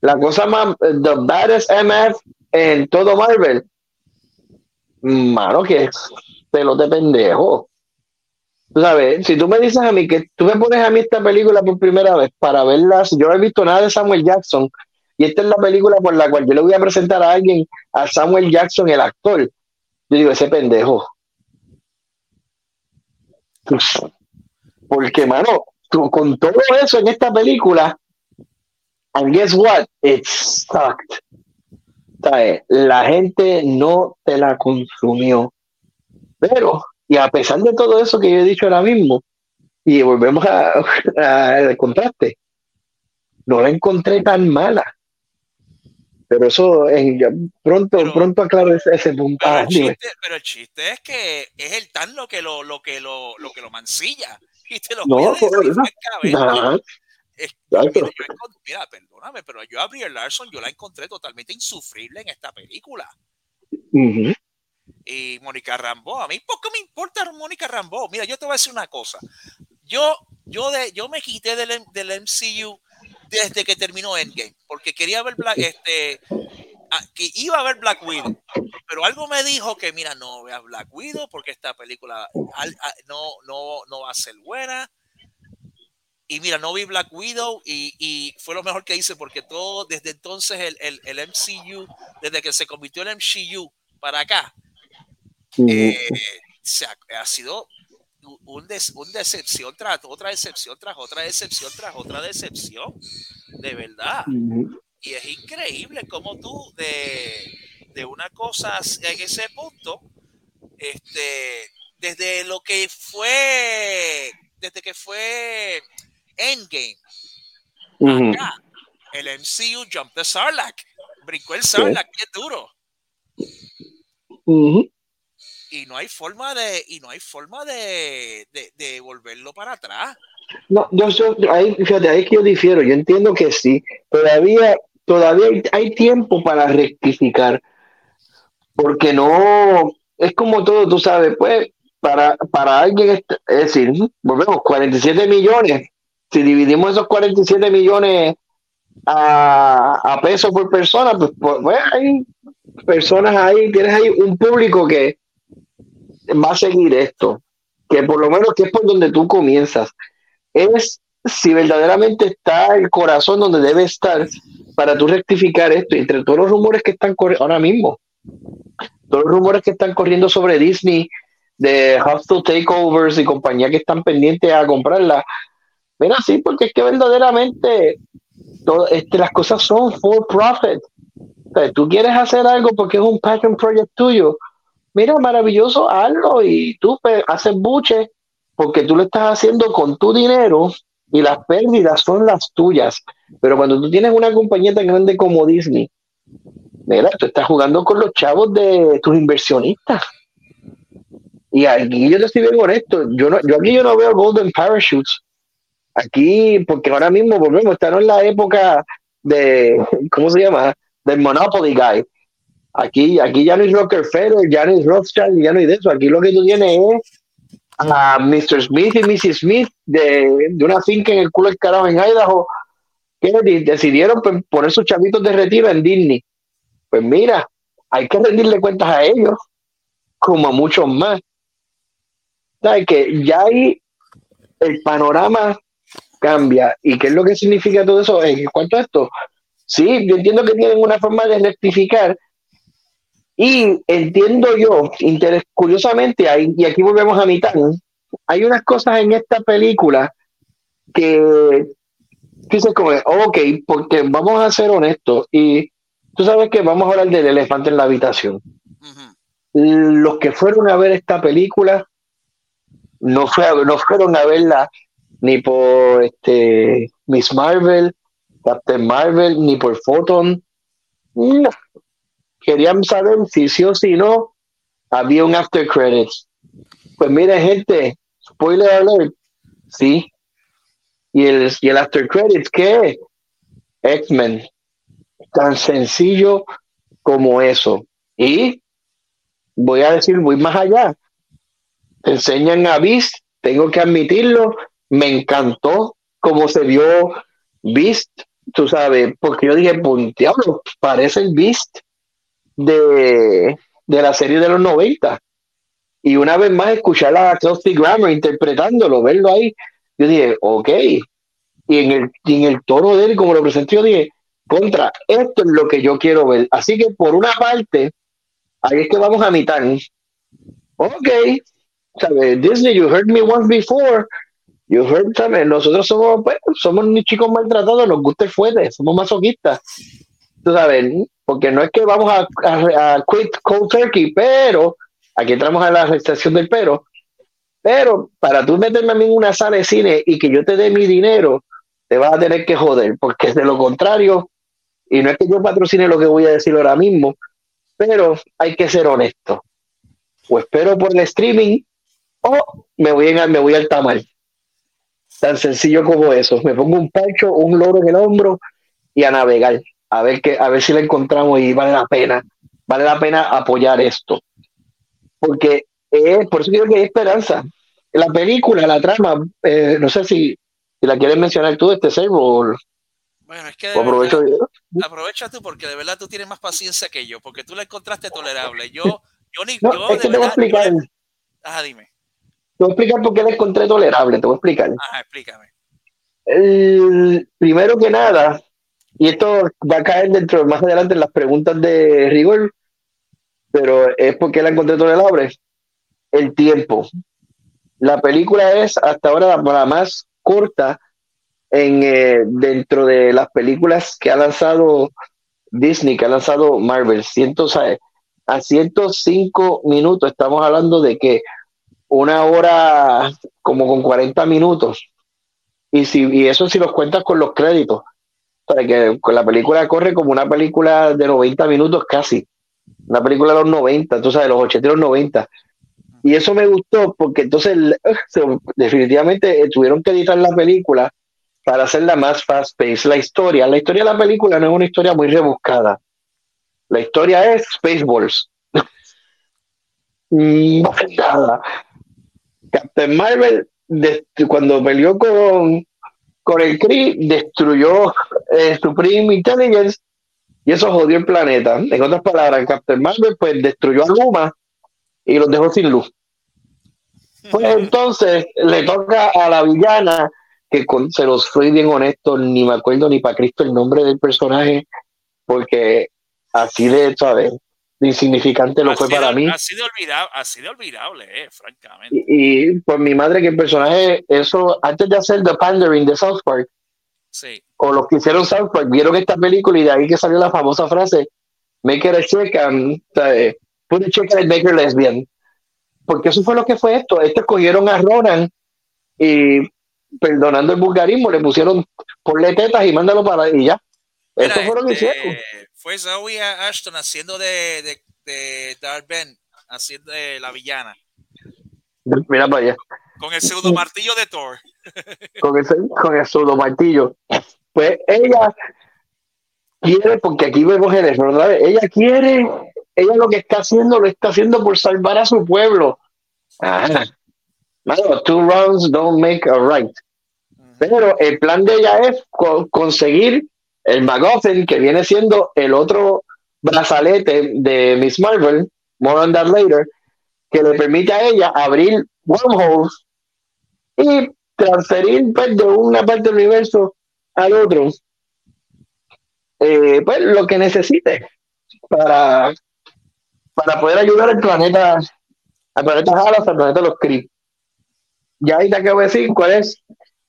La cosa más, the baddest MF en todo Marvel. Mano, que es pelo de pendejo. Tú sabes, si tú me dices a mí que tú me pones a mí esta película por primera vez para verla, si yo no he visto nada de Samuel Jackson, y esta es la película por la cual yo le voy a presentar a alguien, a Samuel Jackson, el actor, yo digo, ese pendejo. Porque, mano, con todo eso en esta película, and guess what? It sucked. ¿Sabes? La gente no te la consumió. Pero, y a pesar de todo eso que yo he dicho ahora mismo, y volvemos *laughs* al contraste, no la encontré tan mala. Pero eso, en- pronto, Pero- pronto aclaro ese, ese punto. Pero Ah, el, chiste, pero el chiste es que es el tan lo que lo, lo que lo, lo que lo mancilla. *laughs* Y te lo No, Es- exacto. mira, yo encont- mira, perdóname, pero yo a Brie Larson yo la encontré totalmente insufrible en esta película. Y Mónica Rambo, a mí poco me importa Mónica Rambo. Mira, yo te voy a decir una cosa. Yo, yo, de, yo me quité del, del MCU desde que terminó Endgame, porque quería ver Black, este, ah, que iba a ver Black Widow, pero algo me dijo que mira, no veas Black Widow porque esta película al- a- no, no, no va a ser buena. Y mira, no vi Black Widow y, y fue lo mejor que hice porque todo, desde entonces el, el, el MCU, desde que se convirtió en MCU para acá, eh, se ha, ha sido un, des- un decepción tras otra decepción, tras otra decepción, tras otra decepción. De verdad. Y es increíble cómo tú de, de una cosa en ese punto, este, desde lo que fue, desde que fue Endgame, acá, el MCU Jump the Sarlacc, brincó el Sarlacc, es duro. Y no hay forma de y no hay forma de, de, de volverlo para atrás No, yo, yo- ahí, fíjate, ahí es que yo difiero. Yo entiendo que sí. Todavía, todavía hay, tiempo para rectificar. Porque no, es como todo, tú sabes, pues, para, para alguien, es, es decir, volvemos, 47 millones. Si dividimos esos 47 millones a, a pesos por persona, pues, pues, pues, hay personas ahí, tienes ahí un público que va a seguir esto. Que por lo menos que es por donde tú comienzas es si verdaderamente está el corazón donde debe estar para tú rectificar esto. Entre todos los rumores que están corriendo ahora mismo, todos los rumores que están corriendo sobre Disney, de hostile takeovers y compañía que están pendientes a comprarla, mira, sí, porque es que verdaderamente todo, este, las cosas son for profit. O sea, tú quieres hacer algo porque es un passion project tuyo. Mira, maravilloso, hazlo y tú pues, haces buche porque tú lo estás haciendo con tu dinero y las pérdidas son las tuyas. Pero cuando tú tienes una compañía tan grande como Disney, mira, tú estás jugando con los chavos de tus inversionistas. Y aquí yo te estoy bien honesto, yo, no, yo aquí yo no veo Golden Parachutes. Aquí, porque ahora mismo volvemos, estamos en la época de, ¿cómo se llama? Del Monopoly Guy. Aquí, aquí ya no es Rockefeller, ya no es Rothschild, ya no hay de eso. Aquí lo que tú tienes es a Mr. Smith y Mrs. Smith de, de una finca en el culo del en Idaho que de- decidieron pues, poner sus chavitos de retiro en Disney. Pues mira, hay que rendirle cuentas a ellos, como a muchos más. ¿Sabes? Que ya ahí el panorama cambia. ¿Y qué es lo que significa todo eso? En cuanto a esto, sí, yo entiendo que tienen una forma de rectificar, y entiendo yo, curiosamente, hay, y aquí volvemos a mitad, hay unas cosas en esta película que dices como, ok, porque vamos a ser honestos, y tú sabes que vamos a hablar del elefante en la habitación. Los que fueron a ver esta película no, fue a- no fueron a verla ni por este Miss Marvel, Captain Marvel, ni por Photon. No. Querían saber si sí o si no había un after credits. Pues mire, gente, spoiler alert, sí. Y el, y el after credits, ¿qué es? X-Men. Tan sencillo como eso. Y voy a decir, voy más allá. Te enseñan a Beast, tengo que admitirlo, me encantó cómo se vio Beast, tú sabes, porque yo dije, diablo, parece el Beast de, de la serie de los 90. Y una vez más escuchar a Kelsey Grammer interpretándolo, verlo ahí, yo dije, ok. Y en el, y en el tono de él, como lo presenté, yo dije, contra, esto es lo que yo quiero ver. Así que por una parte, ahí es que vamos a mitad. Ok, ¿sabes? Disney, you heard me once before. You heard, ¿sabes? Nosotros somos, pues, somos chicos maltratados, nos gusta el fuerte, somos masoquistas. Tú sabes, porque no es que vamos a, quit cold turkey, pero aquí entramos a la restricción del pero. Pero para tú meterme a mí en una sala de cine y que yo te dé mi dinero, te vas a tener que joder, porque de lo contrario, y no es que yo patrocine lo que voy a decir ahora mismo, pero hay que ser honesto. O espero por el streaming o me voy, en, me voy al tamal. Tan sencillo como eso. Me pongo un pancho, un loro en el hombro y a navegar. A ver, que, a ver si la encontramos y vale la pena. Vale la pena apoyar esto. Porque eh, por eso digo que hay esperanza. La película, la trama, eh, no sé si, si, la quieres mencionar tú, este servo. Bueno, es que aprovecho, verdad, aprovecha tú porque de verdad tú tienes más paciencia que yo, porque tú la encontraste tolerable. Yo, yo ni no, yo, es que te voy a explicar. Yo, ajá, dime. Te voy a explicar por qué la encontré tolerable, te voy a explicar. Ajá, explícame. El, primero que nada, y esto va a caer dentro más adelante en las preguntas de rigor, pero es porque la encontré tolerable. El tiempo. La película es hasta ahora la más corta en, eh, dentro de las películas que ha lanzado Disney, que ha lanzado Marvel. Ciento, a 105 minutos estamos hablando de que una hora como con 40 minutos. Y, si, y eso si los cuentas con los créditos. Para que la película corre como una película de 90 minutos casi. Una película de los 90, tú sabes, los 80 y los 90. Y eso me gustó porque entonces definitivamente tuvieron que editar la película para hacerla más fast paced. La historia, la historia de la película no es una historia muy rebuscada. La historia es Spaceballs. *laughs* nada. Captain Marvel, cuando peleó con, con el Kree, destruyó eh, Supreme Intelligence y eso jodió el planeta. En otras palabras, Captain Marvel pues destruyó a Luma y los dejó sin luz. Pues *laughs* entonces le toca a la villana, que con, se los fui bien honesto, ni me acuerdo ni para Cristo el nombre del personaje, porque así de, ¿sabes? De insignificante lo fue Así para de- mí. Así de olvidable, así de olvidable, eh, francamente. Y, y por mi madre que el personaje, eso, antes de hacer The Pandering de South Park, Sí. o los que hicieron South Park, vieron esta película y de ahí que salió la famosa frase, make her a chick and, ¿sabes? put a chick and make her lesbian. Porque eso fue lo que fue esto. Estos cogieron a Ronan y, perdonando el vulgarismo, le pusieron ponle tetas y mándalo para y ya. Mira, Eso fue lo que hicieron. Fue Zoe Ashton haciendo de, de, de Darth Ben, haciendo de la villana, Mira para allá. con el pseudo martillo de Thor. *laughs* con ese, con el pseudo martillo. Pues ella quiere, porque aquí vemos el error, ¿verdad? ella quiere, ella lo que está haciendo, lo está haciendo por salvar a su pueblo. Ah, mano, two wrongs don't make a right. Pero el plan de ella es co- conseguir el MacGuffin, que viene siendo el otro brazalete de Miss Marvel, more on that later, que le permite a ella abrir wormholes y transferir pues, de una parte del universo al otro eh, pues lo que necesite para, para poder ayudar al planeta al planeta Halas, al planeta Los Kree. Ya ahí te acabo de decir cuál es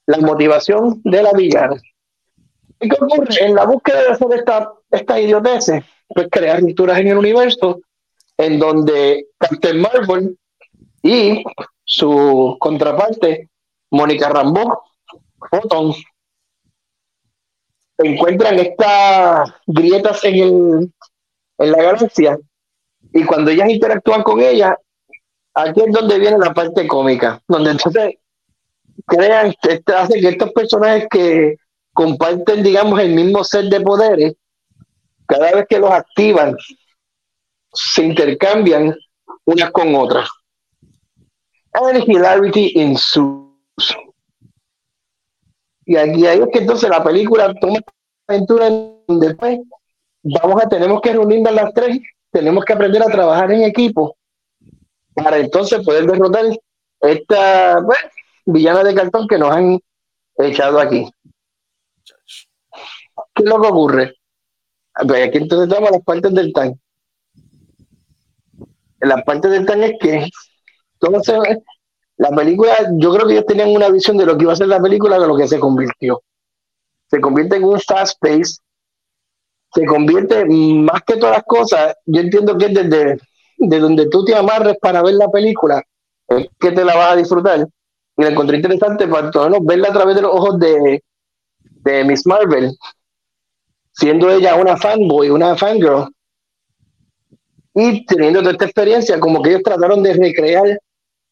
la motivación de la villana. ¿Y qué ocurre? En la búsqueda de hacer esta, esta idioteces, pues crear rupturas en el universo en donde Captain Marvel y su contraparte, Mónica Rambeau, Photon, encuentran estas grietas en, el, en la galaxia y cuando ellas interactúan con ella, aquí es donde viene la parte cómica, donde entonces crean, este, hace que estos personajes que comparten, digamos, el mismo set de poderes, cada vez que los activan se intercambian unas con otras. And hilarity ensues. Y aquí ahí es que entonces la película toma aventura pues, vamos a, tenemos que reunirnos las tres, tenemos que aprender a trabajar en equipo para entonces poder derrotar esta pues, villana de cartón que nos han echado aquí. ¿Qué es lo que ocurre? Pues aquí entonces estamos las partes del tanque. La parte del tanque es que entonces la película, yo creo que ellos tenían una visión de lo que iba a ser la película de lo que se convirtió. Se convierte en un fast pace, se convierte más que todas las cosas, yo entiendo que es desde de donde tú te amarres para ver la película, es que te la vas a disfrutar. Y la encontré interesante para todos verla a través de los ojos de, de Miss Marvel, siendo ella una fanboy, una fangirl, y teniendo toda esta experiencia, como que ellos trataron de recrear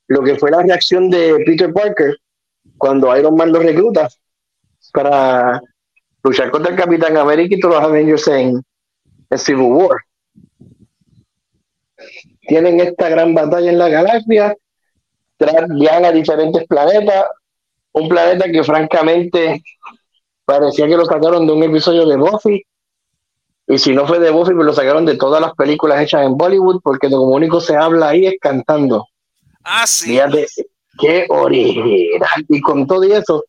lo que fue la reacción de Peter Parker cuando Iron Man lo recluta para luchar contra el Capitán América y todos los Avengers en, Civil War. Tienen esta gran batalla en la galaxia, viajan a diferentes planetas, un planeta que francamente parecía que lo sacaron de un episodio de Buffy, y si no fue de Buffy, pues lo sacaron de todas las películas hechas en Bollywood, porque lo único se habla ahí es cantando. Ah, sí. Fíjate, qué original. Y con todo eso,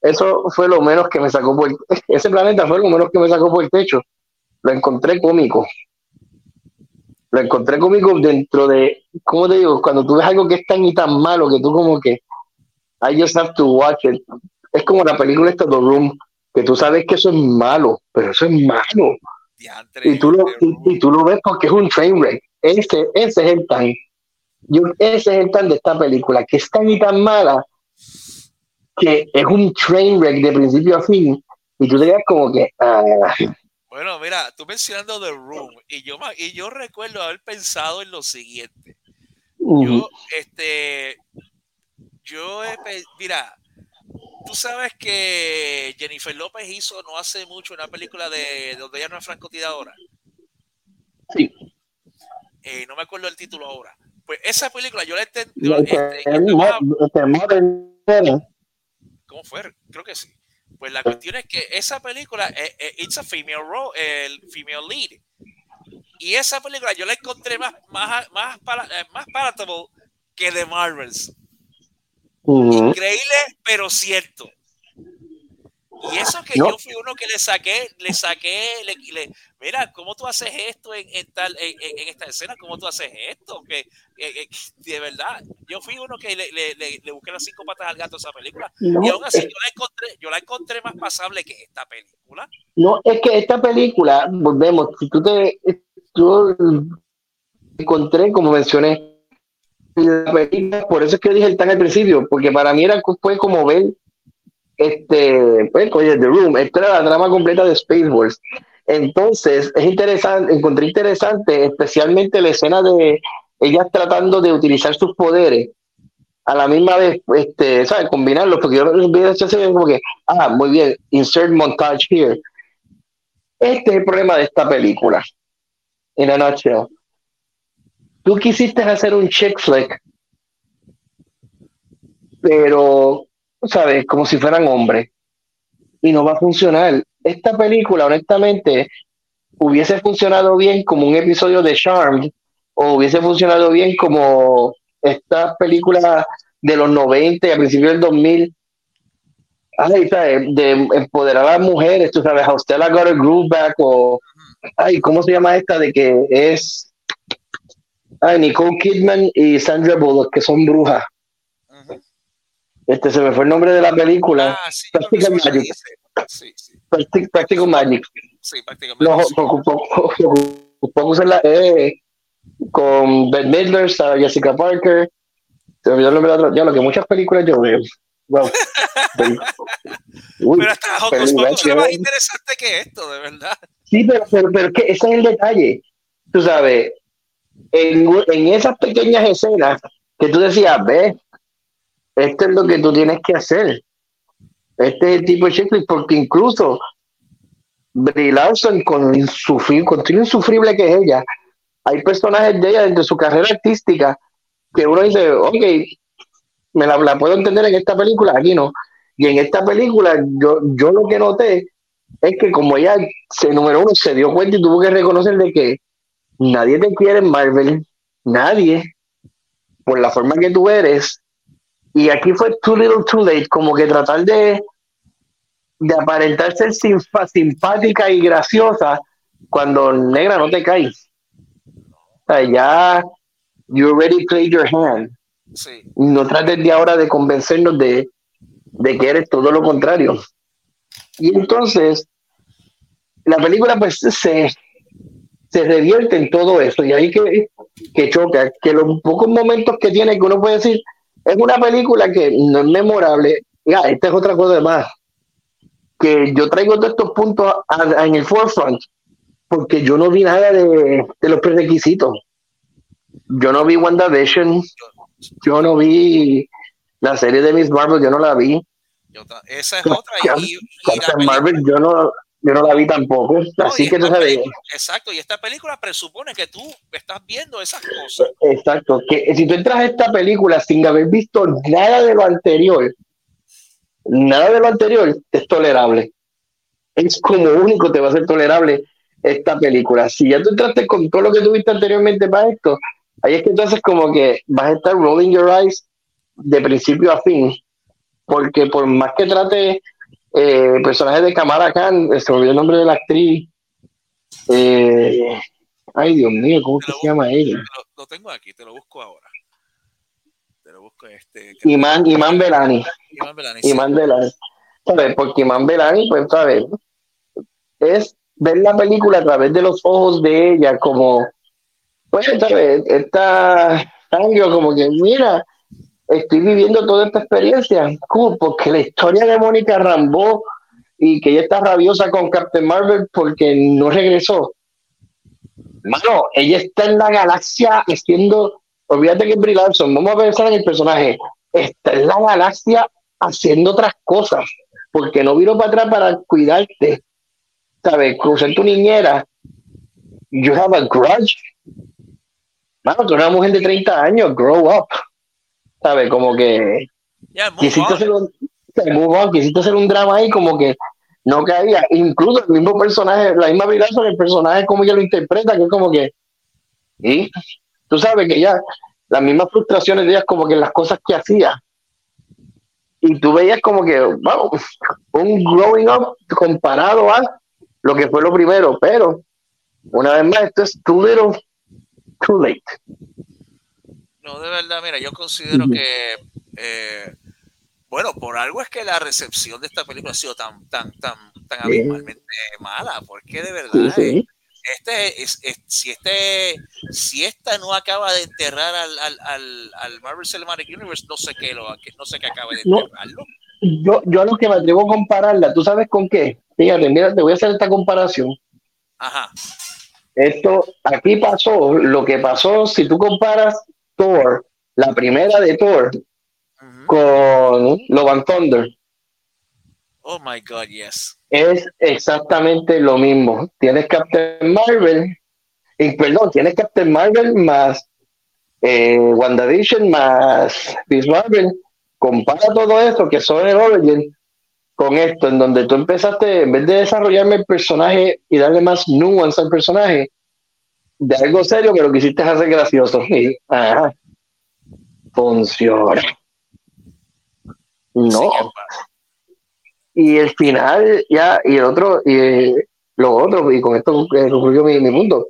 eso fue lo menos que me sacó por *laughs* ese planeta fue lo menos que me sacó por el techo. Lo encontré cómico. Lo encontré cómico dentro de, ¿cómo te digo? Cuando tú ves algo que es tan y tan malo que tú como que I just have to watch it. Es como la película esta The Room, que tú sabes que eso es malo, pero eso es malo. y, tú lo, y, tú lo ves porque es un train wreck. Ese, ese es el time ese es el tan de esta película, que es tan y tan mala que es un train wreck de principio a fin. Y tú dirías como que. Ah. Bueno, mira, tú mencionando The Room, y yo, y yo recuerdo haber pensado en lo siguiente. Yo, este. Yo, mira, tú sabes que Jennifer López hizo no hace mucho una película de donde ella no es francotiradora. Sí. Eh, no me acuerdo el título ahora. Pues esa película yo la entendí. Este, ¿Cómo fue? Creo que sí. Pues la cuestión es que esa película, eh, eh, it's a female role, el female lead. Y esa película yo la encontré más, más, más, para, eh, más palatable que The Marvels. Increíble, pero cierto. Y eso que yo fui uno que le saqué, le saqué, le, mira, ¿cómo tú haces esto en, tal, en, esta escena? ¿Cómo tú haces esto? Que, de verdad, yo fui uno que le, le, busqué las cinco patas al gato a esa película. y aún así yo la, encontré, yo la encontré más pasable que esta película. No, es que esta película, volvemos, si tú te, yo encontré, como mencioné, la película, por eso es que dije el tan al principio, porque para mí era fue como ver este, pues, oye, The Room, esta era la trama completa de Spaceballs. Entonces, es interesante, encontré interesante, especialmente la escena de ellas tratando de utilizar sus poderes a la misma vez, este, ¿sabes? Combinarlos, porque yo vi ese como que, ah, muy bien, insert montage here. Este es el problema de esta película, en a nutshell. Tú quisiste hacer un chick flick, pero ¿sabes? Como si fueran hombres. Y no va a funcionar. Esta película, honestamente, hubiese funcionado bien como un episodio de Charmed, o hubiese funcionado bien como esta película de los 90 y a principios del 2000. Ay, ¿sabes? De empoderar a las mujeres, tú sabes, Hostella Got a Groove Back, o. Ay, ¿cómo se llama esta? De que es. Ay, Nicole Kidman y Sandra Bullock, que son brujas. Este se me fue el nombre de la película. Ah, sí, Practical Magic. Sí, sí. Practical Magic. Sí, Practical Magic. No, poco usarla eh, con Ben Midler, Jessica Parker. Se me olvidó el nombre de otro. Ya, lo que muchas películas yo veo. Wow. pero hasta Hocus Pocus era más interesante que esto, de verdad. Sí, pero, pero, pero que ese es el detalle. Tú sabes, en, en esas pequeñas escenas que tú decías, ves, esto es lo que tú tienes que hacer. Este es el tipo de checklist, porque incluso Brie Larson, con, insufrible, con lo insufrible que es ella, hay personajes de ella dentro de su carrera artística que uno dice, ok, me la, la puedo entender en esta película, aquí no. Y en esta película, yo, yo lo que noté es que como ella, se, número uno, se dio cuenta y tuvo que reconocer de que nadie te quiere en Marvel, nadie, por la forma que tú eres. Y aquí fue too little too late, como que tratar de, de aparentar ser simpática y graciosa cuando negra no te caes. O sea, ya you already played your hand. Sí. No trates de ahora de convencernos de, de que eres todo lo contrario. Y entonces, la película pues se, se revierte en todo eso y ahí que, que choca, que los pocos momentos que tiene que uno puede decir, es una película que no es memorable. Ya, esta es otra cosa más, que yo traigo todos estos puntos a- a- en el forefront, porque yo no vi nada de, de los prerequisitos. Yo no vi WandaVision, yo no vi la serie de Miss Marvel, yo no la vi. Yo esa es otra. Y, y- Marvel, yo no, yo no la vi tampoco. no, Así que sabes, película- exacto, y esta película presupone que tú estás viendo esas cosas. exacto, que si tú entras a esta película sin haber visto nada de lo anterior, nada de lo anterior es tolerable. Es como único te va a ser tolerable esta película. Si ya tú entraste con todo lo que tuviste anteriormente para esto, ahí es que entonces como que vas a estar rolling your eyes de principio a fin. Porque por más que trate eh, personajes de Kamala Khan, eh, se me olvidó el nombre de la actriz. eh, ay, Dios mío, ¿cómo que se llama ella? Lo, lo tengo aquí, te lo busco ahora. Te lo busco este. Iman, Iman Belani. Iván Belani, sí. Iman Belani. ¿Sabes? Porque Iman Belani, pues, ¿sabes? Es ver la película a través de los ojos de ella, como, pues, ¿sabes? Esta sangre, como que, mira, estoy viviendo toda esta experiencia. Porque la historia de Mónica Rambeau y que ella está rabiosa con Captain Marvel porque no regresó. Mano, ella está en la galaxia haciendo, olvídate que es Brie Larson, vamos a pensar en el personaje, está en la galaxia haciendo otras cosas, porque no vino para atrás para cuidarte, ¿sabes? Cruzar tu niñera, you have a grudge. Mano, tú eres una mujer de 30 años, grow up, ¿sabes? Como que move quisiste hacer un, quisiste hacer un drama ahí como que no caía. Incluso el mismo personaje, la misma Larson, el personaje como ella lo interpreta, que es como que, y tú sabes que ya las mismas frustraciones de ella como que las cosas que hacía. Y tú veías como que, wow, un growing up comparado a lo que fue lo primero, pero una vez más, esto es too little, too late. No, de verdad, mira, yo considero que, eh, bueno, por algo es que la recepción de esta película ha sido tan, tan, tan, tan abismalmente mala, porque de verdad, Sí, sí. eh, este es, es- si este, si esta no acaba de enterrar al, al, al, al Marvel Cinematic Universe, no sé qué lo, no sé qué acaba de No. enterrarlo. Yo, yo a lo que me atrevo a compararla, ¿tú sabes con qué? Fíjate, mira, te voy a hacer esta comparación. Ajá, Esto, aquí pasó lo que pasó si tú comparas Thor, la primera de Thor, ujú. con Love and Thunder. Oh my God, yes. Es exactamente lo mismo. Tienes Captain Marvel, y, perdón, tienes Captain Marvel más eh, WandaVision más Miss Marvel. Compara todo esto que son el Origin con esto, en donde tú empezaste, en vez de desarrollarme el personaje y darle más nuance al personaje, de algo serio que lo es hacer gracioso. Y, ajá, funciona. No. Sí. Y el final, ya, y el otro, y eh, lo otro, y con esto eh, concluyo mi, mi punto,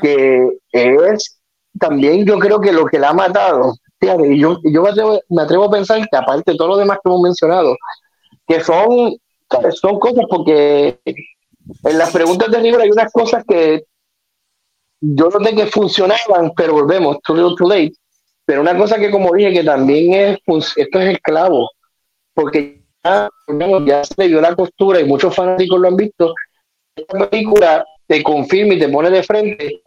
que es también yo creo que lo que la ha matado, fíjate, y yo, yo me, atrevo, me atrevo a pensar que aparte de todo lo demás que hemos mencionado, que son, son cosas porque en las preguntas de River hay unas cosas que yo no sé que funcionaban, pero volvemos, too little too late. Pero una cosa que como dije que también es, esto es el clavo, porque ya, ya se le dio la costura y muchos fanáticos lo han visto. Esta película te confirma y te pone de frente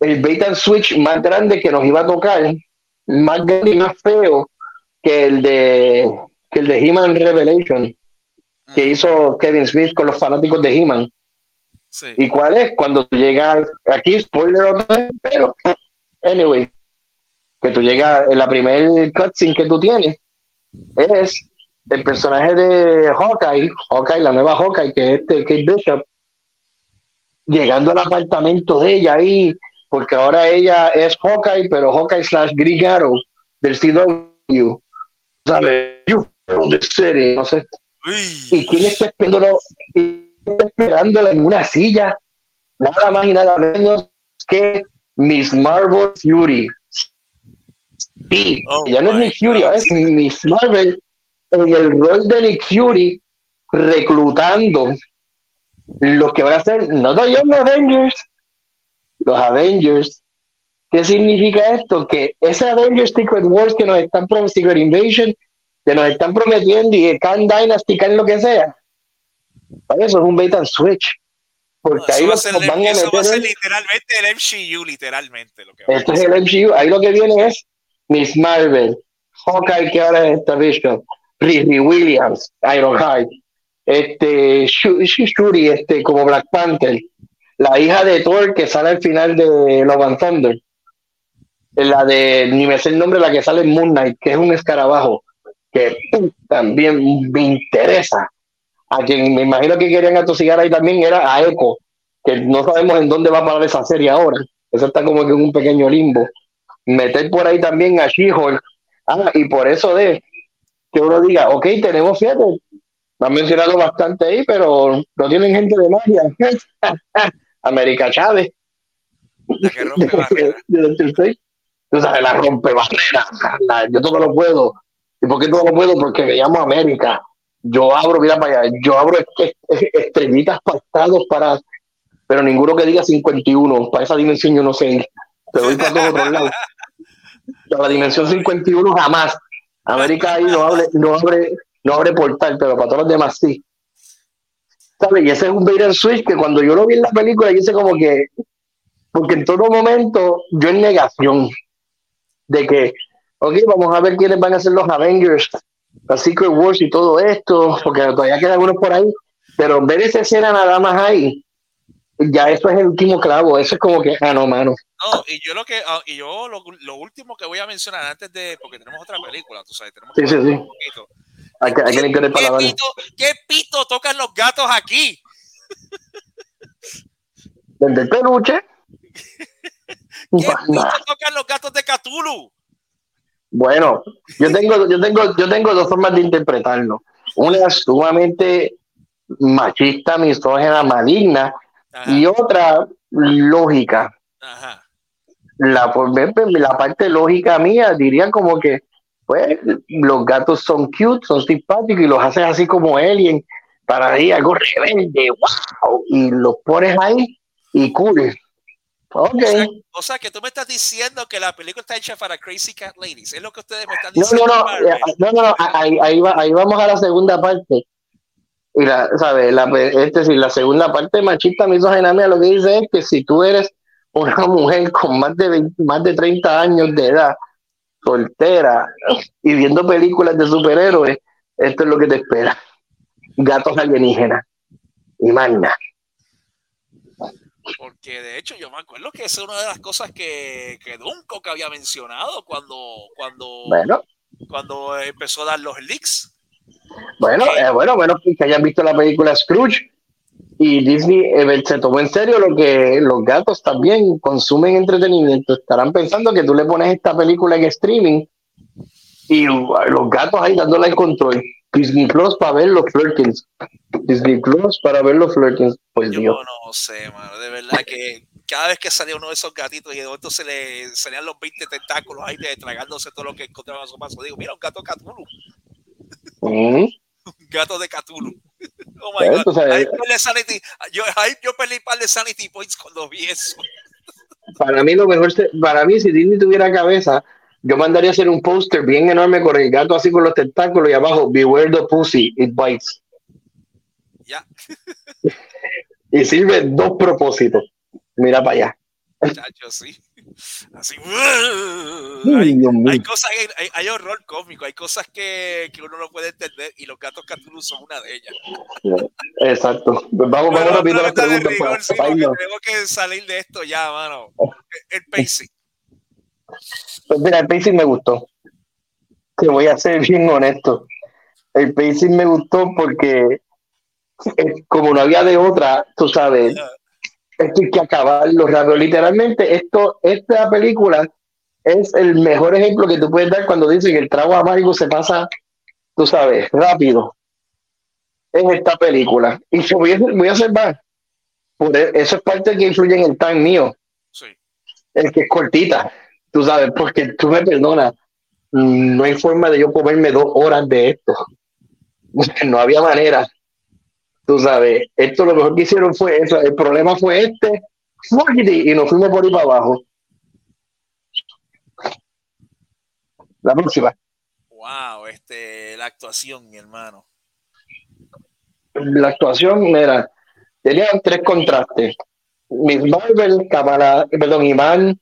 el bait and switch más grande que nos iba a tocar, más grande y más feo que el de que el de He-Man Revelation que hizo Kevin Smith con los fanáticos de He-Man. Sí. ¿Y cuál es? Cuando tú llegas aquí, spoiler otra vez, pero anyway, que tú llegas en la primer cutscene que tú tienes, es el personaje de Hawkeye, Hawkeye, la nueva Hawkeye, que es este Kate Bishop, llegando al apartamento de ella ahí, porque ahora ella es Hawkeye, pero Hawkeye slash Green Arrow del CW, ¿sabes? You from the city, no sé. ¿Y quién está quién está esperándola en una silla? Nada más y nada menos que Miss Marvel Fury. Sí, Oh ya no es Nick Fury, es Miss Marvel en el rol de Nick Fury reclutando los que van a ser, no los Young Avengers, los Avengers. ¿Qué significa esto? Que ese Avengers Secret Wars que nos están pro- Secret Invasion, que nos están prometiendo y Khan Dynasty, Khan lo que sea, para eso es un bait and switch. Porque ahí eso va a lo ser, que nos van a eso va a meter ser literalmente el MCU, literalmente. Lo que Este es el MCU. Ahí lo que viene es Miss Marvel, Hawkeye, que ahora es esta Bishop, Riri Williams, Ironhide, este, Shu- Shu- Shuri, este, como Black Panther, la hija de Thor que sale al final de Love and Thunder, la de, ni me sé el nombre, la que sale en Moon Knight, que es un escarabajo, que también me interesa. A quien me imagino que querían atosigar ahí también era a Echo, que no sabemos en dónde va a parar esa serie ahora. Eso está como que en un pequeño limbo. Meter por ahí también a She-Hulk. Ah, y por eso de que uno diga, ok, tenemos siete. Han mencionado bastante ahí, pero no tienen gente de magia. *laughs* América Chávez. La que rompe barreras. *laughs* sabes, la rompe barrera. La- yo todo lo puedo. ¿Y por qué todo lo puedo? Porque me llamo América. Yo abro, mira para allá, yo abro est- est- estrellitas pastados para, pero ninguno que diga 51. Para esa dimensión yo no sé. Te doy para todos otros lados. Para la dimensión 51 jamás. América ahí no abre, no abre, no abre portal, pero para todos los demás sí. ¿Sabes? Y ese es un and switch que cuando yo lo vi en la película, yo hice como que, porque en todo momento yo en negación de que, ok, vamos a ver quiénes van a ser los Avengers, los Secret Wars y todo esto, porque todavía quedan unos por ahí, pero ver esa escena nada más ahí, ya eso es el último clavo, eso es como que, ah, no, mano. No, y yo lo que ah, y yo lo, lo último que voy a mencionar antes de porque tenemos otra película, tú sabes, tenemos Sí, que sí, hablar sí. un poquito. Hay que, hay ¿Qué pito, ¿Qué pito tocan los gatos aquí? Desde el peluche. *laughs* ¿Qué pito tocan los gatos de Cthulhu? Bueno, yo tengo, yo tengo, yo tengo dos formas de interpretarlo. Una es sumamente machista, misógena, maligna, Ajá, y otra lógica. ajá. La, por- la parte lógica mía diría como que, pues, los gatos son cute, son simpáticos y los haces así como alien para ir algo rebelde, wow, y los pones ahí y cool. Ok. O sea, o sea, que tú me estás diciendo que la película está hecha para Crazy Cat Ladies. Es lo que ustedes me están No, diciendo. no, no, Marvel. eh, no, no, no, ahí, ahí, va- ahí vamos a la segunda parte. Y la, ¿sabes? La, es decir, la segunda parte machista misógina mía lo que dice es que si tú eres una mujer con más de 20 más de 30 años de edad, soltera y viendo películas de superhéroes, esto es lo que te espera. Gatos alienígenas. Y nada. Porque de hecho yo me acuerdo que esa es una de las cosas que, que Dunco que había mencionado cuando, cuando, Bueno, cuando empezó a dar los leaks. bueno, eh, bueno, bueno, que hayan visto la película Scrooge y Disney eh, se tomó en serio lo que los gatos también consumen entretenimiento. Estarán pensando que tú le pones esta película en streaming y los gatos ahí dándole el control. Disney Plus para ver los flirtings. Disney Plus para ver los flirtings. Pues Yo Dios. no sé, mano, de verdad que cada vez que salía uno de esos gatitos y de momento se le salían los 20 tentáculos ahí de- tragándose todo lo que encontraba a su paso, digo, mira, un gato Cthulhu, Mm. *laughs* un gato de Cthulhu. *laughs* Oh my Pero, God. sabes, sanity- yo, ahí yo perdí un par de sanity points cuando vi eso. *laughs* Para mí lo mejor, para mí si Disney tuviera cabeza, yo mandaría a hacer un póster bien enorme con el gato así con los tentáculos y abajo, Beware the pussy, it bites. Ya, Y sirve dos propósitos. Mira para allá. chacho, sí. Así. Ay, Hay, cosas, hay, hay horror cómico, hay cosas que, que uno no puede entender y los gatos Cthulhu son una de ellas. Exacto. Pues vamos, vamos rápido a las preguntas. rigor, sí, tenemos que salir de esto ya, mano. *laughs* El pacing. Pues mira, el pacing me gustó. Te voy a ser bien honesto. El pacing me gustó porque como no había de otra, tú sabes, esto hay que acabarlo rápido. Literalmente, esto, esta película es el mejor ejemplo que tú puedes dar cuando dicen que el trago amargo se pasa, tú sabes, rápido. En esta película. Y te voy a, voy a hacer más. Por e- eso es parte que influye en el time mío Sí. el que es cortita, tú sabes, porque tú me perdonas, mm, no hay forma de yo comerme dos horas de esto. *laughs* No había manera. Tú sabes, esto lo mejor que hicieron fue eso. El problema fue este, y nos fuimos por ahí para abajo. La próxima. Wow, este, la actuación, mi hermano. La actuación, mira, tenían tres contrastes. Miss Marvel, Kamala, perdón, Iman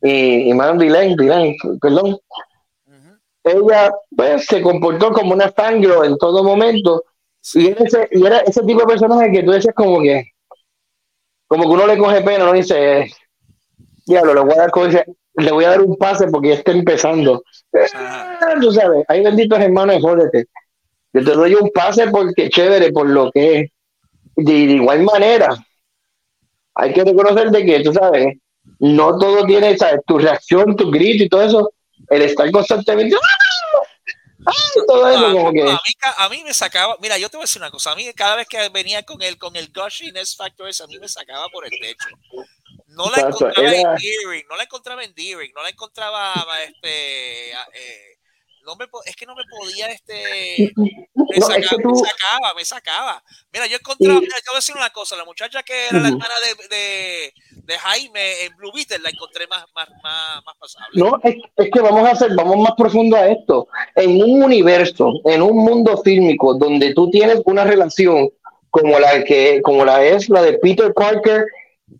y Iman Villain, Villain, perdón, ella pues se comportó como una fangirl en todo momento y era, ese, y era ese tipo de personaje que tú decías como que como que uno le coge pena no dice diablo le voy a dar como dice, le voy a dar un pase porque ya está empezando. Ah, tú sabes hay benditos hermanos jódete yo te doy un pase porque chévere por lo que es de, de igual manera hay que reconocer de que tú sabes no todo tiene ¿sabes? tu reacción tu grito y todo eso el estar constantemente Todo eso a, como que a mí, ca- a mí me sacaba, mira, yo te voy a decir una cosa, a mí cada vez que venía con el, con el gushiness factor, ese, a mí me sacaba por el techo. No la Exacto, encontraba era- endearing, no la encontraba endearing, no la encontraba, este, eh, no me, es que no me podía, este, me, No, sacaba, es que me sacaba, me sacaba. Mira, yo encontraba, Y- mira, te voy a decir una cosa, la muchacha que era la hermana de, de, de Jaime en Blue Beetle, la encontré más, más, más, más pasable. No, es, es que vamos a hacer, vamos más profundo a esto. En un universo, en un mundo fílmico donde tú tienes una relación como la que, como la es la de Peter Parker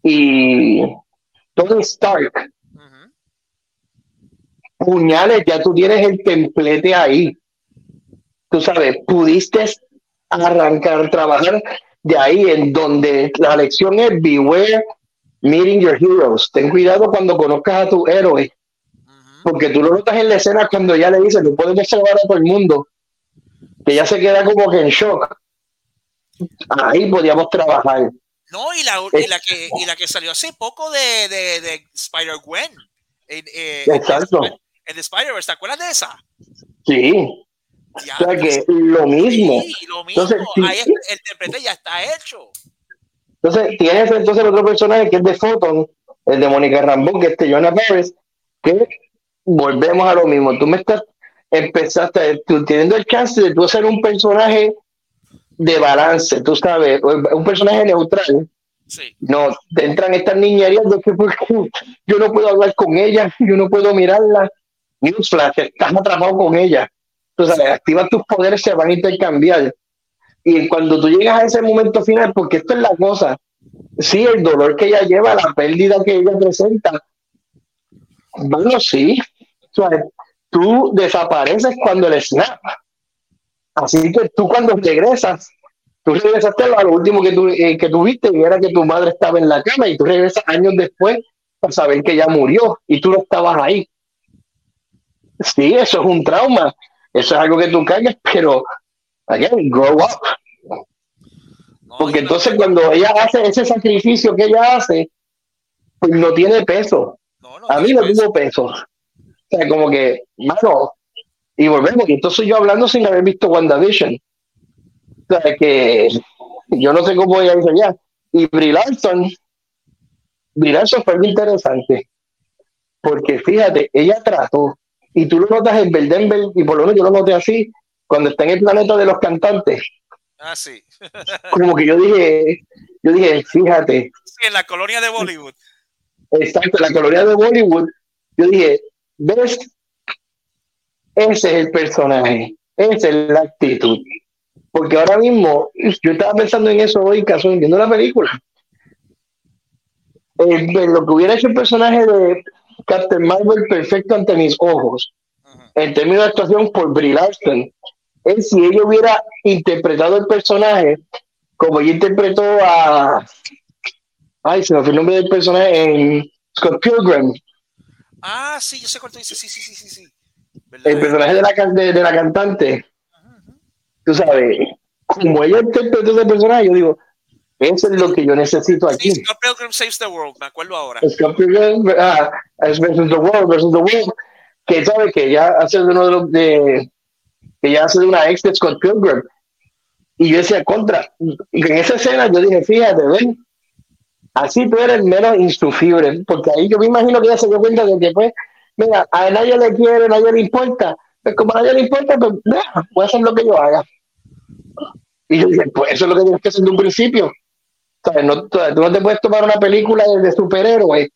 y Tony Stark, puñales, ya tú tienes el templete ahí. Tú sabes, pudiste arrancar, trabajar de ahí en donde la lección es beware meeting your heroes. Ten cuidado cuando conozcas a tu héroe. Porque tú lo notas en la escena cuando ya le dice no podemos salvar a todo el mundo que ya se queda como que en shock ahí podíamos trabajar No, y la, y la que y la que salió hace poco de, de, de Spider-Gwen. En, eh, Exacto. En, Spider-Verse, ¿te acuerdas de esa? sí Ya, o sea que lo mismo sí, lo mismo. Entonces, sí. Ahí el, el templete ya está hecho. Entonces tienes entonces el otro personaje que es de Photon el de Mónica Rambeau que es de Jonah Paris que volvemos a lo mismo tú me estás empezaste tú teniendo el chance de tú hacer un personaje de balance tú sabes un personaje neutral Sí. No, te entran estas niñerías de que yo no puedo hablar con ella, yo no puedo mirarla. Newsflash, estás atrapado con ella. Tú sabes, activas tus poderes, se van a intercambiar. Y cuando tú llegas a ese momento final, porque esto es la cosa, sí, el dolor que ella lleva, la pérdida que ella presenta, bueno, sí, o tú desapareces cuando el snap. Así que tú cuando regresas, tú regresaste a lo último que, tú, eh, que tuviste y era que tu madre estaba en la cama y tú regresas años después para saber que ella murió y tú no estabas ahí. Sí, eso es un trauma, eso es algo que tú cargas, pero again, grow up. Porque entonces cuando ella hace ese sacrificio que ella hace, pues no tiene peso. no, no, A mí no tuvo peso. O sea, como que, mano, y volvemos, y entonces yo hablando sin haber visto WandaVision. O sea, que yo no sé cómo ella hizo ya. Y Brie Larson, Brie Larson fue muy interesante. Porque fíjate, ella trató, y tú lo notas en Denver, y por lo menos yo lo noté así, cuando está en el planeta de los cantantes, Ah, sí. *laughs* como que yo dije, yo dije, fíjate, Sí, en la colonia de Bollywood. Exacto, la colonia de Bollywood. Yo dije, ¿ves? Ese es el personaje, esa es la actitud. Porque ahora mismo, yo estaba pensando en eso hoy, caso viendo la película. Eh, de lo que hubiera hecho el personaje de Captain Marvel perfecto ante mis ojos, en términos de actuación por Brie Larson, es si ella hubiera interpretado el personaje como ella interpretó a. Ay, se me fue el nombre del personaje en Scott Pilgrim, Ah, sí, yo sé cuál tú dices. Sí, sí, sí, sí. sí. El personaje de la, de, de la cantante. Tú sabes, como ella interpretó ese personaje, yo digo, eso es lo que yo necesito Sí, aquí. Scott Pilgrim Saves the World, me acuerdo ahora. Scott Pilgrim ah, es versus the world, versus the world, que sabe que ella hace uno de los de que ella hace de una ex de Scott Pilgrim. Y yo decía contra. Y en esa escena yo dije, fíjate, ven, así tú eres menos insufrible, porque ahí yo me imagino que ella se dio cuenta de que pues, mira, a nadie le quiere, a nadie le importa. Pues como a nadie le importa, pues nada, voy a hacer lo que yo haga. Y yo dije, pues eso es lo que tienes que hacer de un principio. ¿Sabes? No, tú no te puedes tomar una película de, de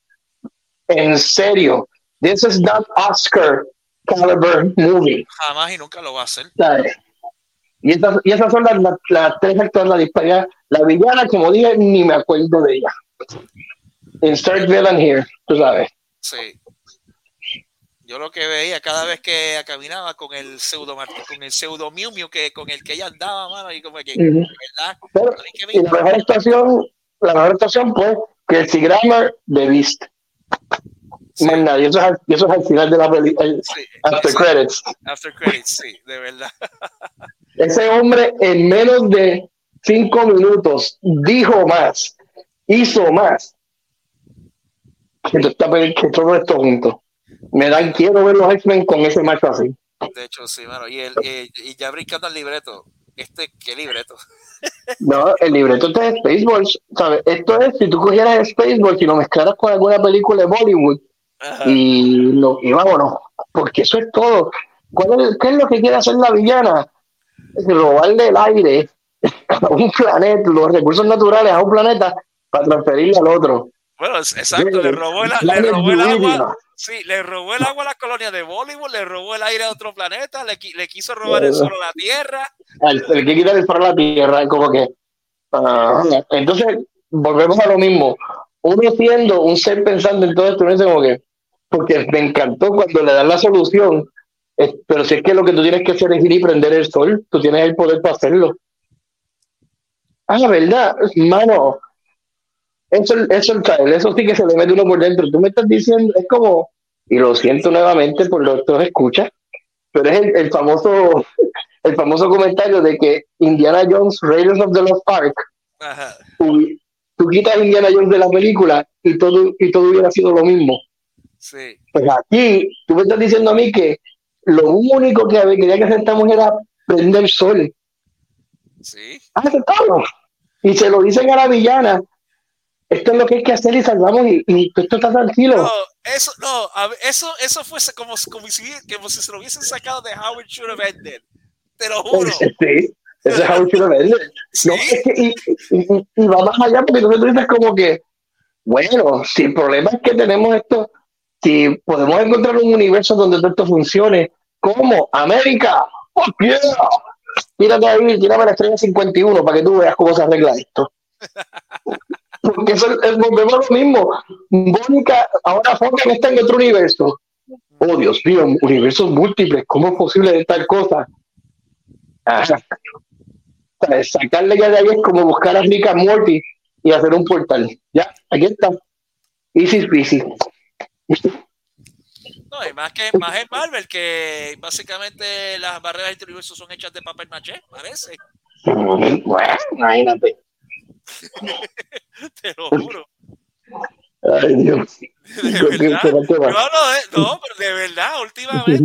en serio. This is not Oscar caliber movie. Jamás y nunca lo va a hacer. ¿sabes? Y esas, y esas son las, las, las tres actores, la disparidad. La villana, como dije, ni me acuerdo de ella. Insert villain here, tú sabes. Sí. Yo lo que veía cada vez que caminaba con el pseudo con el pseudo Miu Miu que con el que ella andaba, mano, y como que, me y la mejor actuación, la mejor actuación fue que el Grammer de Beast. Sí. Más nada, y eso es, al- y eso es al final de la película, Sí, after sí, credits. after credits, sí, de verdad. *laughs* Ese hombre en menos de cinco minutos dijo más, hizo más que, esta todo esto junto. Me dan, quiero ver los X-Men con ese macho así. De hecho, sí, mano. Y, el, y ya brincando al libreto. Este, ¿qué libreto? *laughs* No, el libreto este de Spaceballs, ¿sabes? Esto es, si tú cogieras Spaceballs y lo mezclaras con alguna película de Bollywood. Y, lo, y vámonos, porque eso es todo. ¿Cuál es, ¿Qué es lo que quiere hacer la villana? Es robarle el aire a un planeta, los recursos naturales a un planeta para transferirle al otro. Bueno, exacto, le robó el, le robó el agua. Sí, le robó el agua a la colonia de Bollywood, le robó el aire a otro planeta, le, le quiso robar el suelo a la Tierra. El, el que quiere disparar a la tierra, como que. ah, entonces, volvemos a lo mismo. Uno siendo un ser pensando en todo esto, uno dice como que. Porque me encantó cuando le dan la solución. eh, pero si es que lo que tú tienes que hacer es ir y prender el sol, tú tienes el poder para hacerlo. Ah, ¿verdad? Mano, eso, eso, eso sí que se le mete uno por dentro. Tú me estás diciendo, es como, y lo siento nuevamente por lo que os escucha, pero es el, el famoso el famoso comentario de que Indiana Jones, Raiders of the Lost Ark, Ajá. tú, tú quitas a Indiana Jones de la película y todo, y todo hubiera sido lo mismo. Sí, Pues aquí, tú me estás diciendo a mí que lo único que quería que hacer esta mujer era prender sol. sí. Hace todo. Y se lo dicen a la villana. Esto es lo que hay que hacer y salvamos y, y esto está tranquilo. No, eso, no, eso, eso fue como, como, si, como si se lo hubiesen sacado de How It Should Have Ended. Te lo juro. Sí, eso es how it should have ended. *laughs* Sí. No, es que, y, y- y- va más allá porque tú dices como que, bueno, si el problema es que tenemos esto, si podemos encontrar un universo donde todo esto funcione, ¿cómo? América, ¡fuck yeah! Tírate ahí, tírame la estrella 51 para que tú veas cómo se arregla esto. *laughs* Porque eso es, es- volvemos a lo mismo. Mónica, ahora Foca está en otro universo. Oh, Dios mío, universos múltiples, ¿cómo es posible de tal cosa? ¿Sabes? Sacarle ya de ahí es como buscar a Rick and Morty y hacer un portal. Ya, aquí está. Easy peasy. No, y más que más en Marvel, que básicamente las barreras del universo son hechas de papel maché, parece. Bueno, imagínate. *laughs* Te lo juro. Ay, Dios. De verdad. No, va. no, eh, no, pero de verdad, últimamente.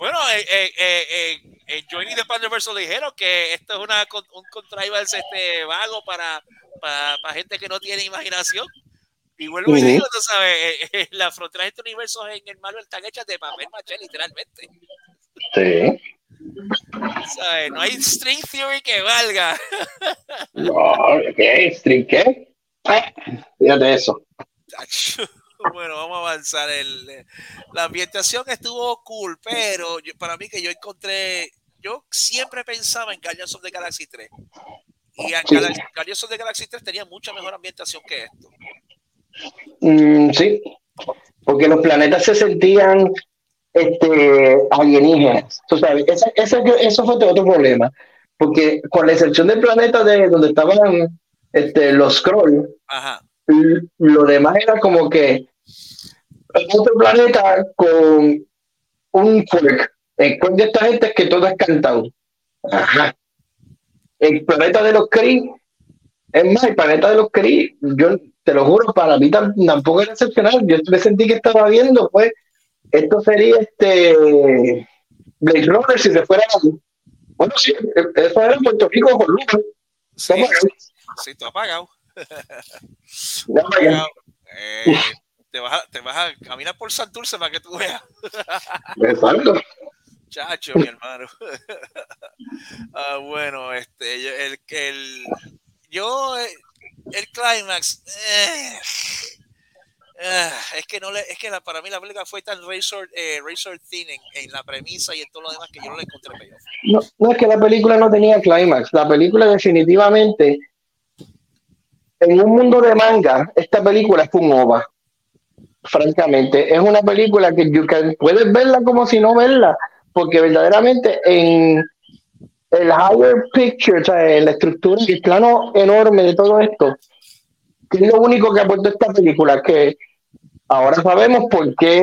Bueno, eh, eh, eh, eh, en Johnny the Panderverse dijeron que esto es una, un contrivance este, vago para, para, para gente que no tiene imaginación. Y vuelvo y digo, tú sabes, eh, eh, las fronteras entre universos en el Marvel están hechas de papel maché, literalmente. Sí. ¿Sabes? No hay string theory que valga. *laughs* No, ¿qué? ¿String qué? Ah, Fíjate eso. Bueno, vamos a avanzar. El, eh, la ambientación estuvo cool, pero yo- para mí que yo encontré, yo siempre pensaba en Guardians of the Galaxy 3. Y Sí. Guardians of the Galaxy 3 tenía mucha mejor ambientación que esto. Mm, sí, porque los planetas se sentían este, alienígenas. Tú sabes, ese, ese- eso fue otro problema. porque con la excepción del planeta de donde estaban este, los scrolls, Ajá. lo demás era como que otro planeta con un quirk. El quirk de esta gente es que todo es cantado. Ajá. El planeta de los Kree, es más, el planeta de los Kree, yo te lo juro, para mí tam- tampoco era excepcional. Yo me sentí que estaba viendo, pues, esto sería este Blade Runner si se fuera. Bueno, sí, eso era en Puerto Rico con Lucas. Sí, tú apagado. apagado. Eh, te, vas a, te vas a caminar por Santurce para que tú veas. Exacto. Chacho, mi hermano. *laughs* ah, bueno, este, el, el, yo, eh, el clímax, eh, ah, es que no le, es que para mí la película fue tan razor, eh, thin en, la premisa y en todo lo demás que yo no le encontré payoff. No, es que la película no tenía clímax. La película definitivamente, en un mundo de manga, esta película es un ova. Francamente, es una película que, you puedes verla como si no verla, porque verdaderamente en el higher picture, o sea, la estructura el plano enorme de todo esto, que es lo único que aporta esta película, que ahora sabemos por qué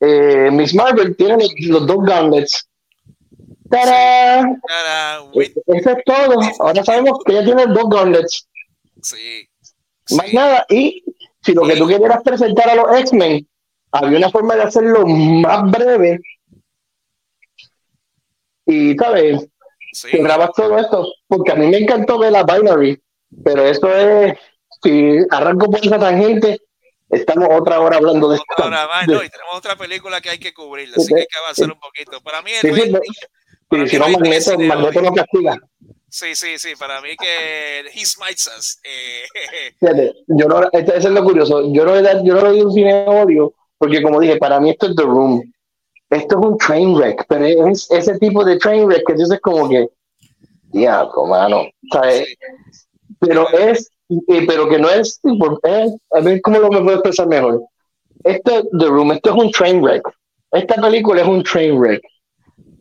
eh, Miss Marvel tiene los, dos gauntlets. ¡Tarán! Eso es todo. Ahora sabemos que ella tiene dos gauntlets. sí, Más sí, nada. Y si lo que tú quieras presentar a los X-Men, había una forma de hacerlo más breve. Y, ¿sabes? sí. Que grabas todo esto. Porque a mí me encantó ver la Binary. Pero eso es. Si arranco por esa tangente, estamos otra hora hablando de esto. Otra hora más, no, y tenemos otra película que hay que cubrir, así que hay que avanzar un poquito. Para mí, el Sí, sí, si no, Magneto, Magneto no castiga. Sí, sí, sí, para mí que He Smites Us. Eh, Fíjate, yo no, este- eso es lo curioso. Yo no, yo no le doy un cine odio, porque como dije, para mí esto es The Room. Esto es un train wreck, pero es ese tipo de train wreck que dices como que, diablo, mano. ¿sabes? Pero es, pero que no es, es- a ver cómo lo me puedo expresar mejor. Esto es The Room, esto es un train wreck. Esta película es un train wreck.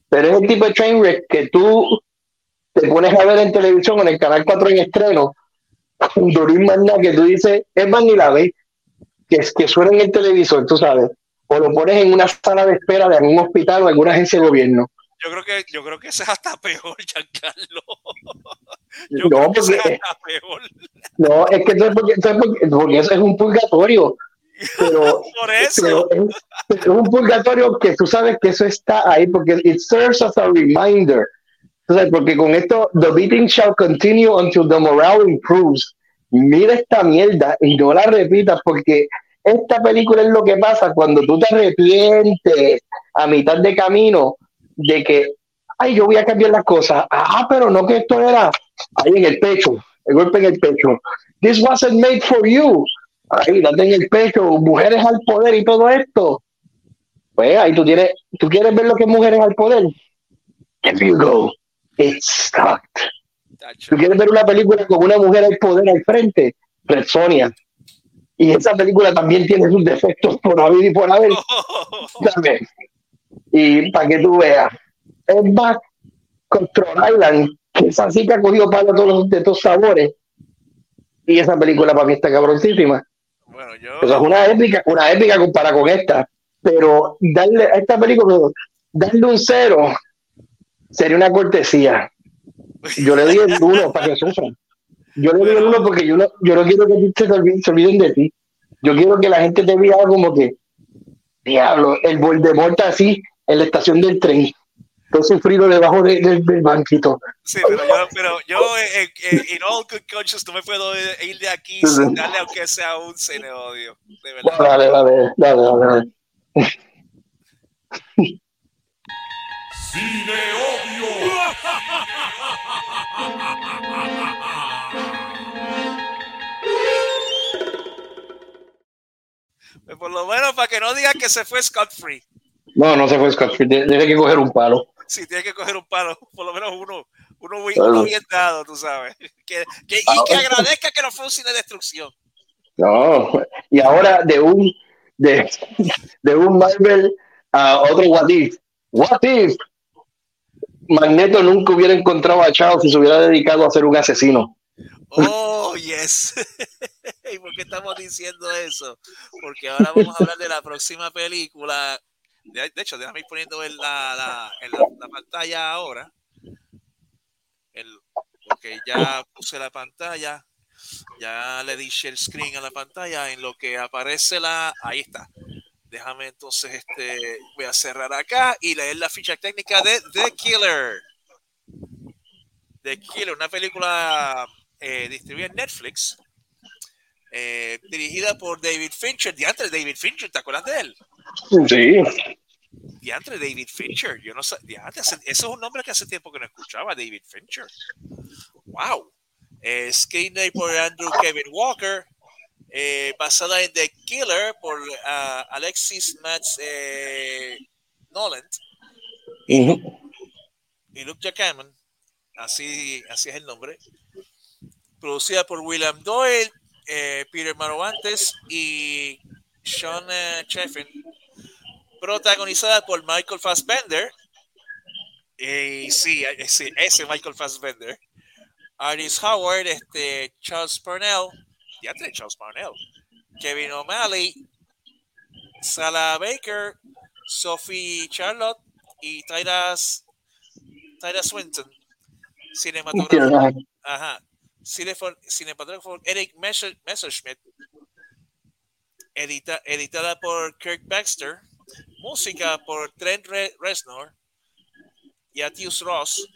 Pero es el tipo de train wreck que tú te pones a ver en televisión en el canal 4 en estreno *laughs* Magna que tú dices, es más ni la ves, que, es, que suena en el televisor, tú sabes, o lo pones en una sala de espera de algún hospital o alguna agencia de gobierno. yo creo que yo creo que es hasta peor, *laughs* Giancarlo. Yo No, creo que es porque, hasta peor. no, es que porque, eso es porque, porque eso es un purgatorio, pero, *laughs* Por eso. pero es, es un purgatorio que tú sabes que eso está ahí, porque it serves as a reminder. Tú sabes, porque con esto, the beating shall continue until the morale improves. Mira esta mierda y no la repitas, porque esta película es lo que pasa cuando tú te arrepientes a mitad de camino de que, ay, yo voy a cambiar las cosas. Ah, pero no que esto era ahí en el pecho, el golpe en el pecho. This wasn't made for you. Ahí, date en el pecho, mujeres al poder y todo esto. Pues ahí tú tienes, tú quieres ver lo que es mujeres al poder. There you go. It's sucked. Tú quieres ver una película con una mujer al poder al frente, Red Sonia. Y esa película también tiene sus defectos por haber y por haber. *laughs* también. Y para que tú veas, es más Control Island, que esa sí que ha cogido para todos los de estos sabores. Y esa película para mí está cabroncísima. Bueno, yo Eso es una épica, una épica comparada con esta. Pero darle a esta película, darle un cero sería una cortesía. Yo le doy el uno para que sufran. Yo le doy el uno porque yo no, yo no quiero que se olviden de ti. Yo quiero que la gente te vea como que, diablo, el Voldemort así en la estación del tren. Todo sufrido debajo de- del- del banquito. Sí, pero yo, pero yo eh, eh, in all good conscience no me puedo ir de aquí sin darle aunque sea un cine odio, de verdad. Dale, dale, dale, dale, dale. Cine Odio. *laughs* Por lo menos para que no digan que se fue Scott Free. No, no se fue Scott Free, tiene que coger un palo. Si tiene que coger un palo, por lo menos uno, uno, uno Claro. bien dado, tú sabes. Que, que- y que agradezca que no fue un cine de destrucción. No, y ahora de un de, de un Marvel a otro What If. What If. Magneto nunca hubiera encontrado a Chao si se hubiera dedicado a ser un asesino. Oh, yes. *laughs* *laughs* ¿Y por qué *laughs* estamos diciendo eso? Porque ahora vamos a hablar de la próxima película. De, de hecho, déjame ir poniendo en la, la, en la, la pantalla ahora. El, porque ya puse la pantalla. Ya le di share screen a la pantalla. En lo que aparece la. Ahí está. Déjame entonces, este, voy a cerrar acá y leer la ficha técnica de The Killer. The Killer, una película eh, distribuida en Netflix, eh, dirigida por David Fincher. Diantre David Fincher, ¿te acuerdas de él? Sí. Diantre David Fincher. Yo no sé. Diantre, eso es un nombre que hace tiempo que no escuchaba, David Fincher. Wow. Eh, screenplay por Andrew Kevin Walker. eh, basada en The Killer por ah, Alexis Max eh, Noland Ujú. y Luke Jackman. Así, así es el nombre. Producida por William Doyle, eh, Peter Manovantes y Sean eh. Protagonizada por Michael Fassbender. Eh, sí, eh, sí, ese Michael Fassbender. Artis Howard, este, Charles Parnell. Ya tiene Charles Parnell. Kevin O'Malley. Sala Baker. Sophie Charlotte. Y Tyra, Swinton. Cinematógrafo. Ajá. Ajá. Cinefo- Cinematógrafo Eric Messer- Messerschmidt. Edita- editada por Kirk Baxter. Música por Trent Re- Reznor y Atius Ross.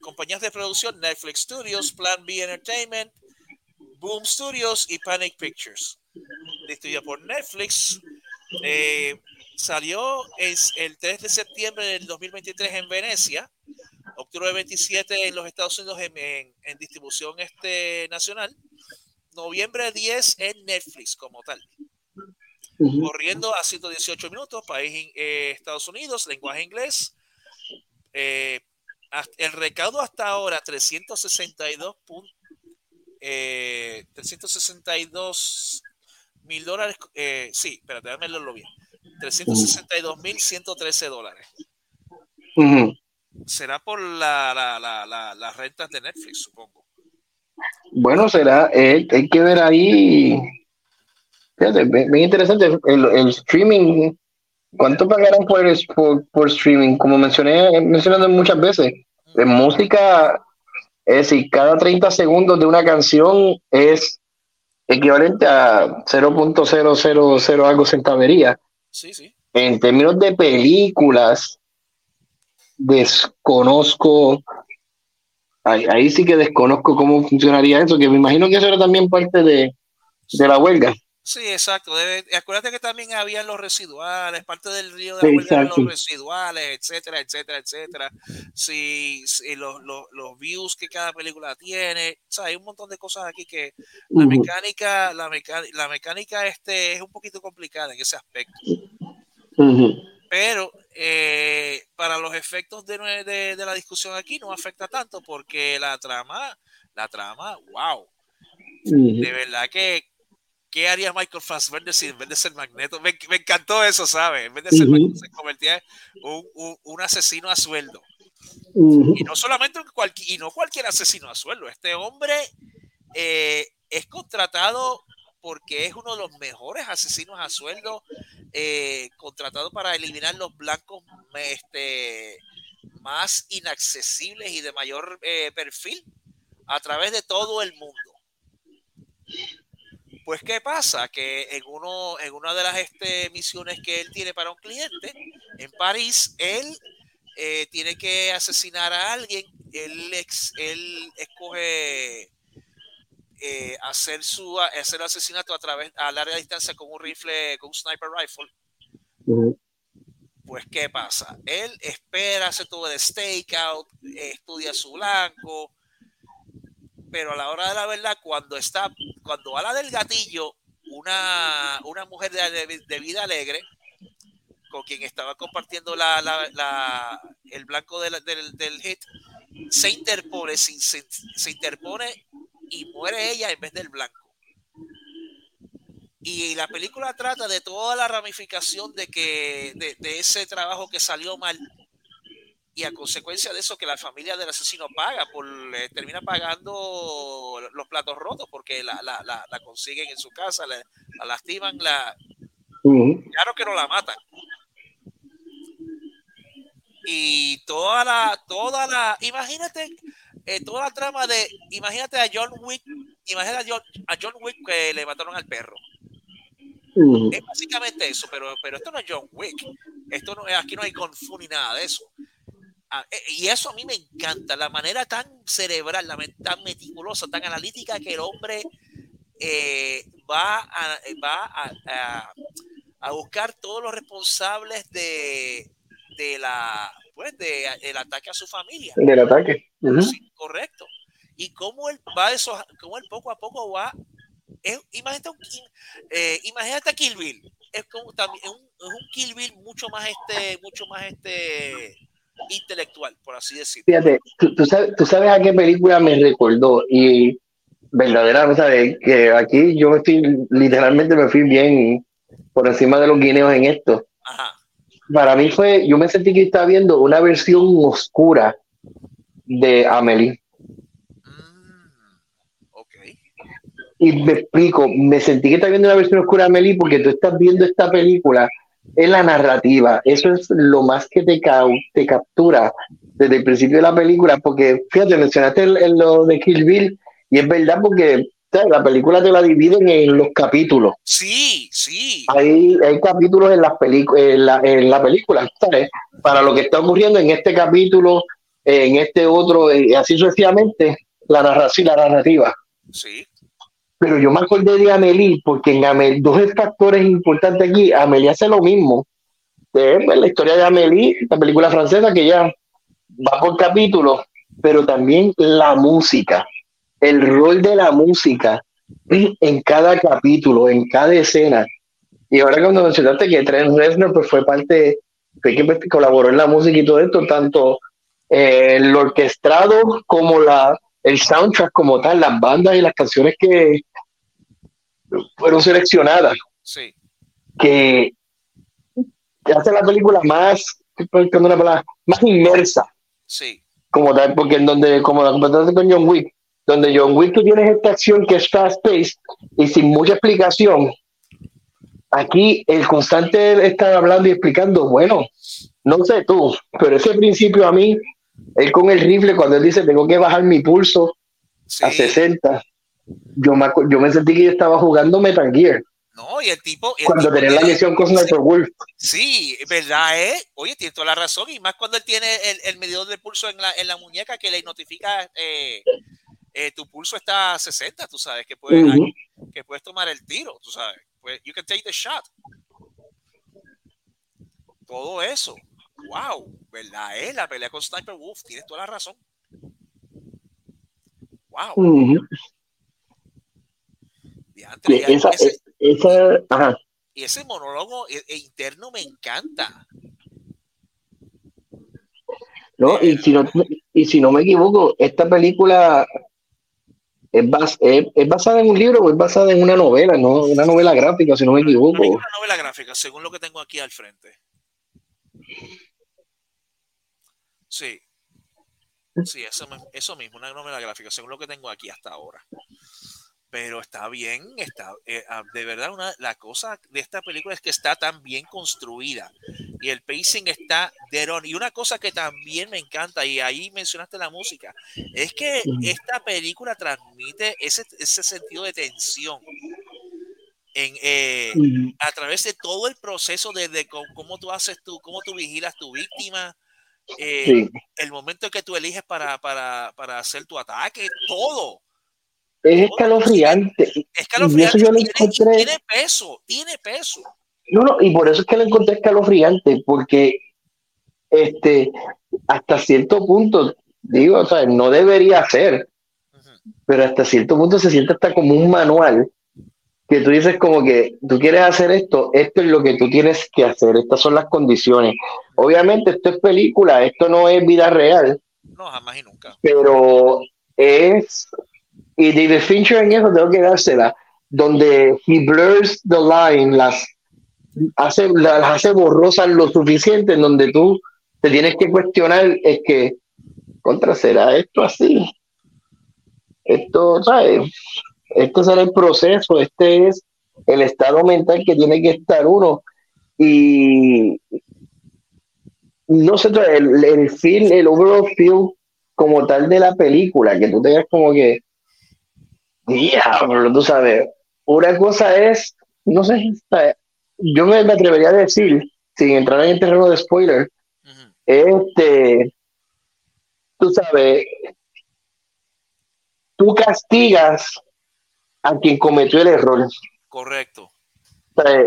Compañías de producción Netflix Studios, Plan B Entertainment, Boom Studios y Panic Pictures. Distribuida por Netflix. Eh, salió es el 3 de septiembre del 2023 en Venecia octubre 27 en los Estados Unidos en, en- en distribución este, nacional, noviembre 10 en Netflix como tal, corriendo a 118 minutos, país eh, Estados Unidos, lenguaje inglés. Eh, el recaudo hasta ahora 362 pun- eh, 362 mil dólares, eh, sí, espérate, déjame leerlo bien, 362 mil 113 dólares. Ujú. Será por la, la, la, la- las rentas de Netflix, supongo. Bueno, será, eh, hay que ver ahí. Fíjate, bien, bien interesante el, el streaming. ¿Cuánto pagarán por, por, por streaming? Como mencioné, he mencionado muchas veces, en música, es decir, cada 30 segundos de una canción es equivalente a 0.000 algo centavería. Sí, sí. En términos de películas, desconozco, ahí, ahí sí que desconozco cómo funcionaría eso, que me imagino que eso era también parte de, de la huelga. Sí, exacto. Debe- acuérdate que también habían los residuales, parte del río de la huelga los residuales, etcétera, etcétera, etcétera. Si, si los, los, los views que cada película tiene, o sea, hay un montón de cosas aquí que la mecánica, la mecánica, la mecánica este es un poquito complicada en ese aspecto. Pero eh, para los efectos de, de, de la discusión aquí no afecta tanto porque la trama, la trama, wow, de verdad que ¿qué haría Michael Fassbender si en vez de ser Magneto? Me, me encantó eso, ¿sabes? En vez de ser. Magneto se convertía en un, un- un asesino a sueldo. Y no solamente un cualqui- y no cualquier asesino a sueldo, este hombre eh, es contratado porque es uno de los mejores asesinos a sueldo eh, contratado para eliminar los blancos este, más inaccesibles y de mayor eh, perfil a través de todo el mundo. Pues, ¿qué pasa? Que en, uno, en una de las este, misiones que él tiene para un cliente en París, él eh, tiene que asesinar a alguien. Él, ex- él escoge eh, hacer su hacer el asesinato a través a larga distancia con un rifle, con un sniper rifle. Ujú. Pues, ¿qué pasa? Él espera, hace todo el stakeout, eh, estudia su blanco, pero a la hora de la verdad, cuando está, cuando a la del gatillo, una, una mujer de, de- de vida alegre, con quien estaba compartiendo la, la- la- el blanco del, del, del hit, se interpone, se, se- se interpone y muere ella en vez del blanco. Y la película trata de toda la ramificación de que de, de ese trabajo que salió mal y a consecuencia de eso que la familia del asesino paga, por, eh, termina pagando los platos rotos porque la, la, la, la consiguen en su casa, la, la lastiman, la, Ujú. claro que no la matan. Y toda la, toda la, imagínate, eh, toda la trama de, imagínate a John Wick, imagínate a John, a John Wick que le mataron al perro. Es básicamente eso, pero, pero esto no es John Wick. Esto no, aquí no hay Kung Fu ni nada de eso. Ah, eh, y eso a mí me encanta, la manera tan cerebral, la tan meticulosa, tan analítica que el hombre eh, va, a, va a, a- a buscar todos los responsables de, de la pues de, el ataque a su familia. Del ataque. Sí, correcto. Y cómo él va eso, cómo él poco a poco va. es- imagínate, un, eh, imagínate a Kill Bill. Es como también es un, es un Kill Bill mucho más este, mucho más este intelectual, por así decirlo. Fíjate, tú, tú sabes, tú sabes a qué película me recordó y verdaderamente ¿sabes? que aquí yo estoy literalmente me fui bien por encima de los guineos en esto. Ajá. Para mí fue, yo me sentí que estaba viendo una versión oscura de Amelie. Ok. Y me explico, me sentí que estaba viendo una versión oscura de Amelie porque tú estás viendo esta película en la narrativa. Eso es lo más que te, cau- te captura desde el principio de la película. Porque, fíjate, mencionaste el- el- lo de Kill Bill y es verdad porque. La película te la dividen en los capítulos. Sí, sí. Hay, hay capítulos en, las en, la, en la película, ¿sabes? Para lo que está ocurriendo en este capítulo, en este otro, y así sucesivamente, la narración, la narrativa. Sí. Pero yo me acordé de Amelie, porque en Amelie, dos factores importantes aquí, Amelie hace lo mismo. Eh, pues, la historia de Amelie, la película francesa que ya va por capítulos, pero también la música, el rol de la música *clears throat* en cada capítulo, en cada escena. Y ahora cuando mencionaste que Trent Reznor pues fue parte, fue que pues, colaboró en la música y todo esto, tanto eh, el orquestado como la, el soundtrack como tal, las bandas y las canciones que fueron seleccionadas, Sí. que, hace la película más, una palabra, más inmersa, Sí. como tal, porque en donde, como la comparación con John Wick, donde John Wick tú tienes esta acción que es fast paced y sin mucha explicación, aquí el constante está hablando y explicando, bueno, no sé tú, pero ese principio a mí, él con el rifle, cuando él dice tengo que bajar mi pulso Sí. a 60, yo me, acu- yo me sentí que yo estaba jugando Metal Gear No, y el tipo. el cuando tipo tenía la misión con Sniper Wolf. Sí, verdad, ¿eh? Oye, tiene toda la razón. Y más cuando él tiene el, el medidor de pulso en la, en la muñeca que le notifica eh, eh, tu pulso está a 60, tú sabes, que puedes, que puedes tomar el tiro, tú sabes. Pues, you can take the shot. Todo eso. Wow, ¿verdad? Eh? La pelea con Sniper Wolf, tienes toda la razón. Wow. Diantre, y esa, ese- esa, ajá. y ese monólogo e- e interno me encanta. ¿no? Y si no, y si no me equivoco, esta película es, bas- es, es basada en un libro o es basada en una novela, ¿no? Una novela gráfica, si no me Para mí es equivoco. una novela gráfica, según lo que tengo aquí al frente. Sí. Sí, eso, eso mismo, una novela gráfica, según lo que tengo aquí hasta ahora. Pero está bien, está, eh, ah, de verdad, una, la cosa de esta película es que está tan bien construida y el pacing está de on. Y una cosa que también me encanta, y ahí mencionaste la música, es que esta película transmite ese, ese sentido de tensión en, eh, a través de todo el proceso desde co- cómo tú haces tú, cómo tú vigilas tu víctima, eh, Sí. el momento que tú eliges para, para, para hacer tu ataque, todo. Es escalofriante. Escalofriante. Y eso yo lo encontré- tiene peso, tiene peso. No, no, y por eso es que lo encontré escalofriante, porque este, hasta cierto punto, digo, o sea, no debería ser, pero hasta cierto punto se siente hasta como un manual que tú dices como que tú quieres hacer esto, esto es lo que tú tienes que hacer, estas son las condiciones. Obviamente esto es película, esto no es vida real, No, jamás y nunca. pero es, y David Fincher en eso tengo que dársela, donde he blurs the line, las hace, las hace borrosas lo suficiente en donde tú te tienes que cuestionar es que, contra, ¿será esto así? Esto, ¿sabes? Esto será el proceso, este es el estado mental que tiene que estar uno. Y no sé, el, el feel, el overall feel como tal de la película, que tú tengas como que, diablo, tú sabes, una cosa es, no sé, yo me atrevería a decir, sin entrar en el terreno de spoiler, este, tú sabes, tú castigas a quien cometió el error. Correcto.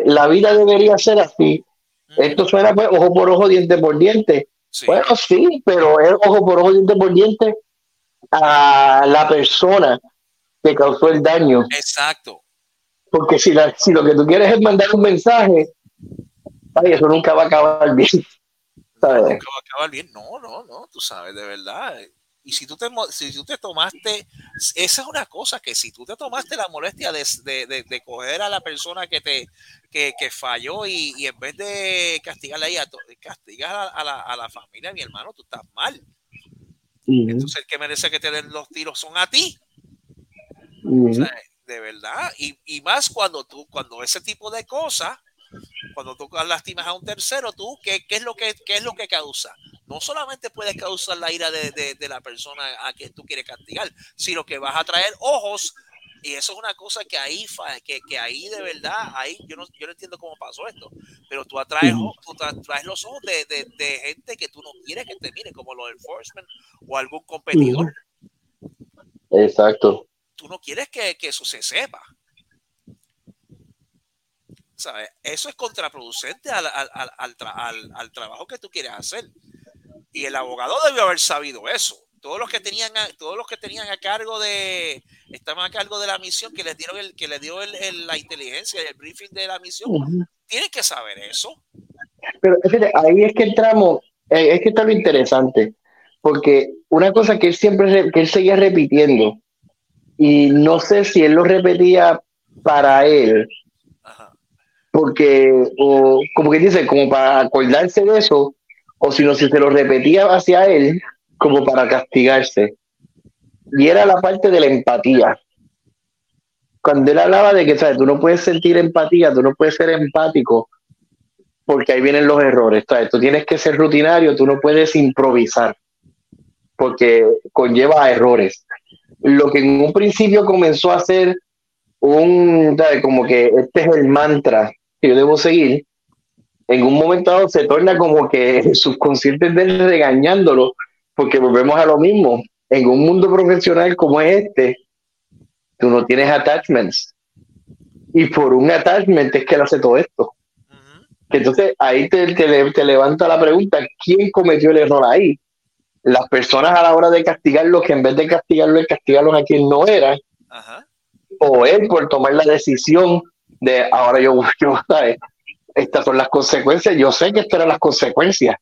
la vida debería ser así. Esto suena pues, ojo por ojo, diente por diente. Bueno, sí, pero es ojo por ojo, diente por diente a la persona que causó el daño. Exacto. Porque si, si lo que tú quieres es mandar un mensaje, ay, eso nunca va a acabar bien. *laughs* ¿sabes? Nunca va a acabar bien. No, no, no, tú sabes, de verdad. Y si tú te, si tú te tomaste, esa es una cosa, que si tú te tomaste la molestia de, de, de, coger a la persona que te que, que falló y, y, en vez de castigarla a castigar a, la, a la familia mi hermano, tú estás mal. Entonces el que merece que te den los tiros son a ti. De verdad. Y, y, más cuando tú, cuando ese tipo de cosas, cuando tú lastimas a un tercero, tú, ¿qué, qué es, lo que, qué es lo que causa? no solamente puedes causar la ira de, la persona a quien tú quieres castigar, sino que vas a traer ojos y eso es una cosa que ahí, que, que ahí de verdad, ahí yo no, yo no entiendo cómo pasó esto, pero tú atraes, tú traes los ojos de, gente que tú no quieres que te mire, como los enforcement o algún competidor. Exacto. Tú no quieres que, eso se sepa. ¿Sabes? Eso es contraproducente al, al, trabajo que tú quieres hacer. Y el abogado debió haber sabido eso. Todos los que tenían a, todos los que tenían a cargo de estaban a cargo de la misión que les dieron el que les dio el, la inteligencia y el briefing de la misión tienen que saber eso. Pero ahí es que entramos, eh, es que está lo interesante, porque una cosa que él siempre que él seguía repitiendo y no sé si él lo repetía para él, porque o como que dice como para acordarse de eso o sino si se lo repetía hacia él como para castigarse. Y era la parte de la empatía. Cuando él hablaba de que, ¿sabes? Tú no puedes sentir empatía, tú no puedes ser empático, porque ahí vienen los errores, ¿sabes? Tú tienes que ser rutinario, tú no puedes improvisar, porque conlleva errores. Lo que en un principio comenzó a ser un. Como que este es el mantra que yo debo seguir, en un momento dado se torna como que el subconsciente de él regañándolo, porque volvemos a lo mismo. En un mundo profesional como este, tú no tienes attachments. Y por un attachment es que él hace todo esto. Entonces ahí te, te, levanta la pregunta, ¿quién cometió el error ahí? Las personas a la hora de castigarlo, que en vez de castigarlo, castigarlo a quien no era, o él por tomar la decisión de ahora yo, yo ¿sabes? estas son las consecuencias. Yo sé que estas eran las consecuencias.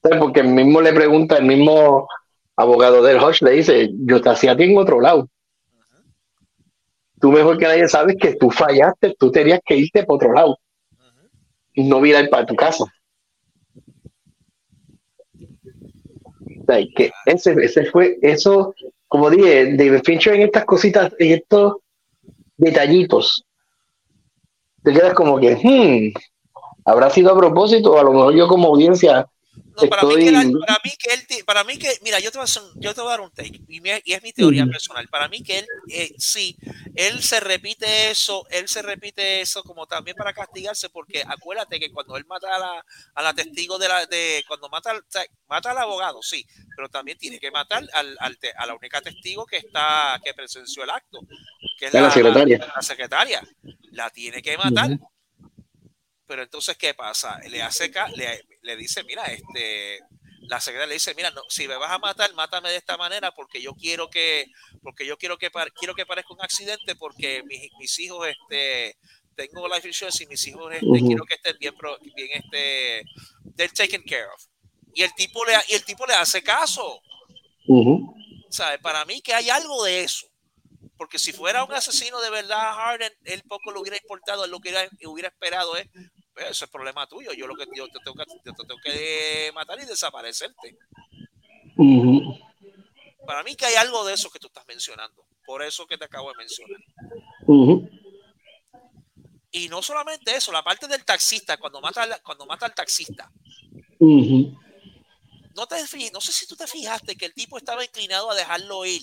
Porque el mismo le pregunta, el mismo abogado del Hodge le dice, yo te hacía a ti en otro lado. Tú mejor que nadie sabes que tú fallaste, tú tenías que irte para otro lado. Y no ir para tu casa. Que ese, ese fue, eso, como dije, David Fincher en estas cositas, en estos detallitos, te quedas como que, hmm, habrá sido a propósito, a lo mejor yo como audiencia. Para, mí que para, mí que él, para mí que, mira, yo te voy a, yo te voy a dar un take, y, es mi teoría personal. Para mí que él, eh, sí, él se repite eso, él se repite eso como también para castigarse, porque acuérdate que cuando él mata a la, a la testigo de la, de, cuando mata, al, mata al abogado, sí, pero también tiene que matar al, al a la única testigo que está, que presenció el acto, que es la, secretaria. La, secretaria. La tiene que matar. Pero entonces, ¿qué pasa? Le hace le, le dice, mira, este, la secretaria le dice, mira, no, si me vas a matar, mátame de esta manera porque yo quiero que, porque yo quiero que, quiero que parezca un accidente porque mis, mis hijos, este, tengo life insurance y mis hijos, este, quiero que estén bien, bien, este, they're taken care of. Y el tipo le, y el tipo le hace caso. ¿Sabe? Para mí que hay algo de eso. Porque si fuera un asesino de verdad, Harden, él poco lo hubiera importado, él lo que hubiera, esperado es, pues, eso es problema tuyo. Yo lo que yo te tengo que, te tengo que matar y desaparecerte. Para mí que hay algo de eso que tú estás mencionando. Por eso que te acabo de mencionar. Y no solamente eso, la parte del taxista, cuando mata, al- cuando mata al taxista. No, te, no sé si tú te fijaste que el tipo estaba inclinado a dejarlo ir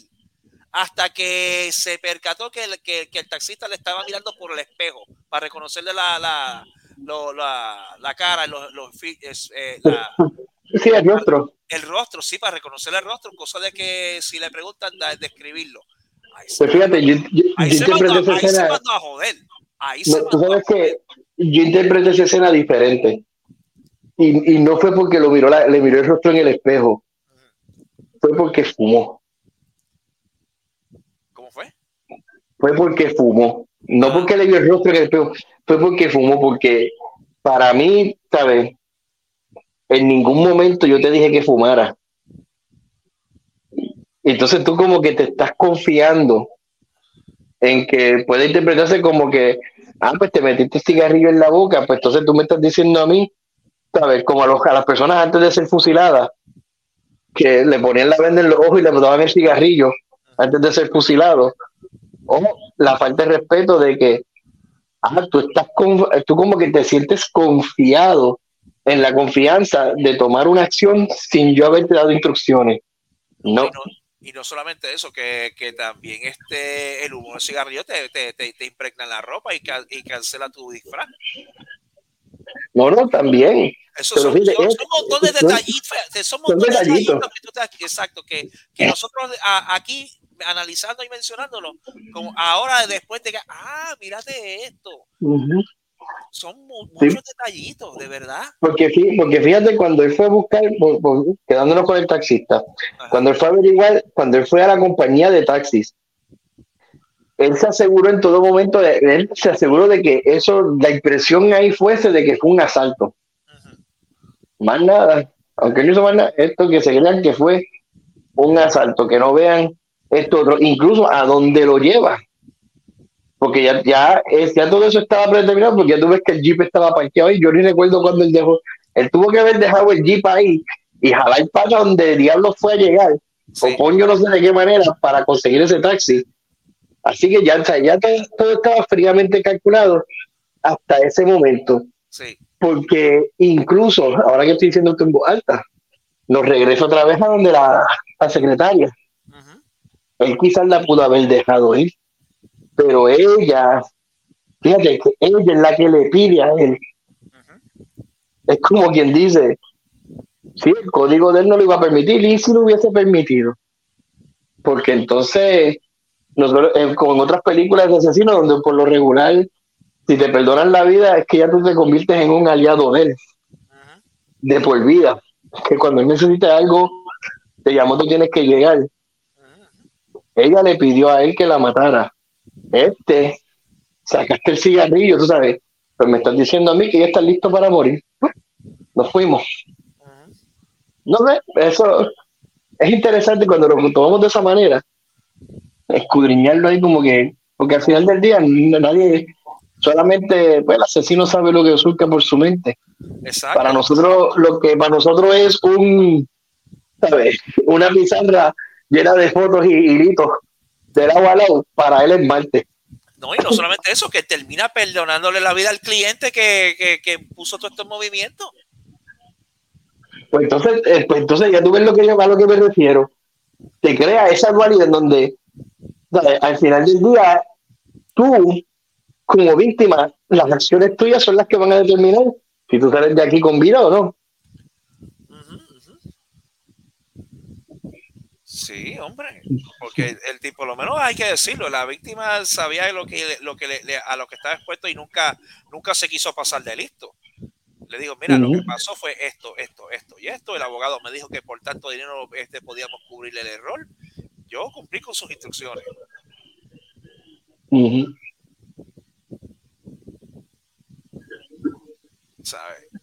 hasta que se percató que el, que, que el taxista le estaba mirando por el espejo para reconocerle la, la, lo- la, la cara, los, los eh, la- *laughs* Sí, el rostro. el rostro, sí, para reconocerle el rostro, cosa de que si le preguntan, describirlo. Se, Pues fíjate, yo, yo, ahí yo se interpreté mandó, esa ahí se escena. mandó a joder. Ahí No, se tú a sabes joder. que yo interpreté esa escena diferente. Y, y no fue porque lo miró la- le miró el rostro en el espejo. Fue porque fumó. ¿Cómo fue? Fue porque fumó. No porque le vio el rostro en el. Fue porque fumó. Porque para mí, ¿sabes? En ningún momento yo te dije que fumara. Entonces tú como que te estás confiando en que puede interpretarse como que, ah, pues te metiste cigarrillo en la boca, pues entonces tú me estás diciendo a mí, ¿sabes? Como a, los, a las personas antes de ser fusiladas, que le ponían la venda en los ojos y le daban el cigarrillo antes de ser fusilados. O la falta de respeto de que, ah, tú estás con, tú como que te sientes confiado en la confianza de tomar una acción sin yo haberte dado instrucciones. No. Y no, y no solamente eso, que, que también este, el humo del cigarrillo te, te, te, te impregna la ropa y, ca- y cancela tu disfraz. No, no, también. Eso son, fíjate, son- es- son montones de detallitos, son son montones de detallitos. detallitos que tú te- exacto, que, que nosotros a- aquí analizando y mencionándolo, como ahora después de que, ah, mírate esto, son mu- Sí. muchos detallitos, de verdad. Porque, porque fíjate, cuando él fue a buscar, por- por- quedándonos con el taxista, Ajá. cuando él fue a averiguar, cuando él fue a la compañía de taxis, él se aseguró en todo momento, de, él se aseguró de que eso, la impresión ahí fuese de que fue un asalto. Más nada, aunque no hizo más nada, esto que se crean que fue un asalto, que no vean esto otro, incluso a dónde lo lleva. Porque ya, ya, ya todo eso estaba predeterminado, porque ya tú ves que el jeep estaba parqueado y yo ni recuerdo cuando él dejó, él tuvo que haber dejado el jeep ahí y jalar para donde el diablo fue a llegar, Sí. o pon yo no sé de qué manera, para conseguir ese taxi. Así que ya, ya todo, todo estaba fríamente calculado hasta ese momento Sí, porque incluso, ahora que estoy diciendo esto en voz alta, nos regreso otra vez a donde la, la secretaria. Él quizás la pudo haber dejado ir, pero ella, fíjate que ella es la que le pide a él. Es como quien dice, sí, el código de él no lo iba a permitir, y si lo hubiese permitido. Porque entonces, nosotros, eh, como en otras películas de asesinos, donde por lo regular, si te perdonan la vida, es que ya tú te conviertes en un aliado de él. De por vida. Que cuando él necesite algo, te llamó, tú tienes que llegar. Ella le pidió a él que la matara. Este, sacaste el cigarrillo, tú sabes. Pues me estás diciendo a mí que ya estás listo para morir. Nos fuimos. No sé, eso es interesante cuando lo tomamos de esa manera. Escudriñarlo ahí como que, porque al final del día nadie, solamente pues, el asesino sabe lo que surca por su mente. Exacto. para nosotros lo que para nosotros es un ¿sabes? una pizarra llena de fotos y hilitos del agua al lado para él es Marte No, y no solamente eso, que termina perdonándole la vida al cliente que, que, que puso todos estos movimientos. pues entonces eh, pues entonces ya tú ves lo que yo a lo que me refiero te crea esa dualidad en donde ¿sabes? al final del día tú como víctima las acciones tuyas son las que van a determinar si tú sales de aquí con vida o no Sí, hombre, porque el, el tipo, por lo menos hay que decirlo, la víctima sabía lo que, lo que le- a lo que estaba expuesto y nunca, nunca se quiso pasar de listo. Le digo, mira, lo que pasó fue esto, esto, esto y esto. El abogado me dijo que por tanto dinero este, podíamos cubrirle el error. Yo cumplí con sus instrucciones.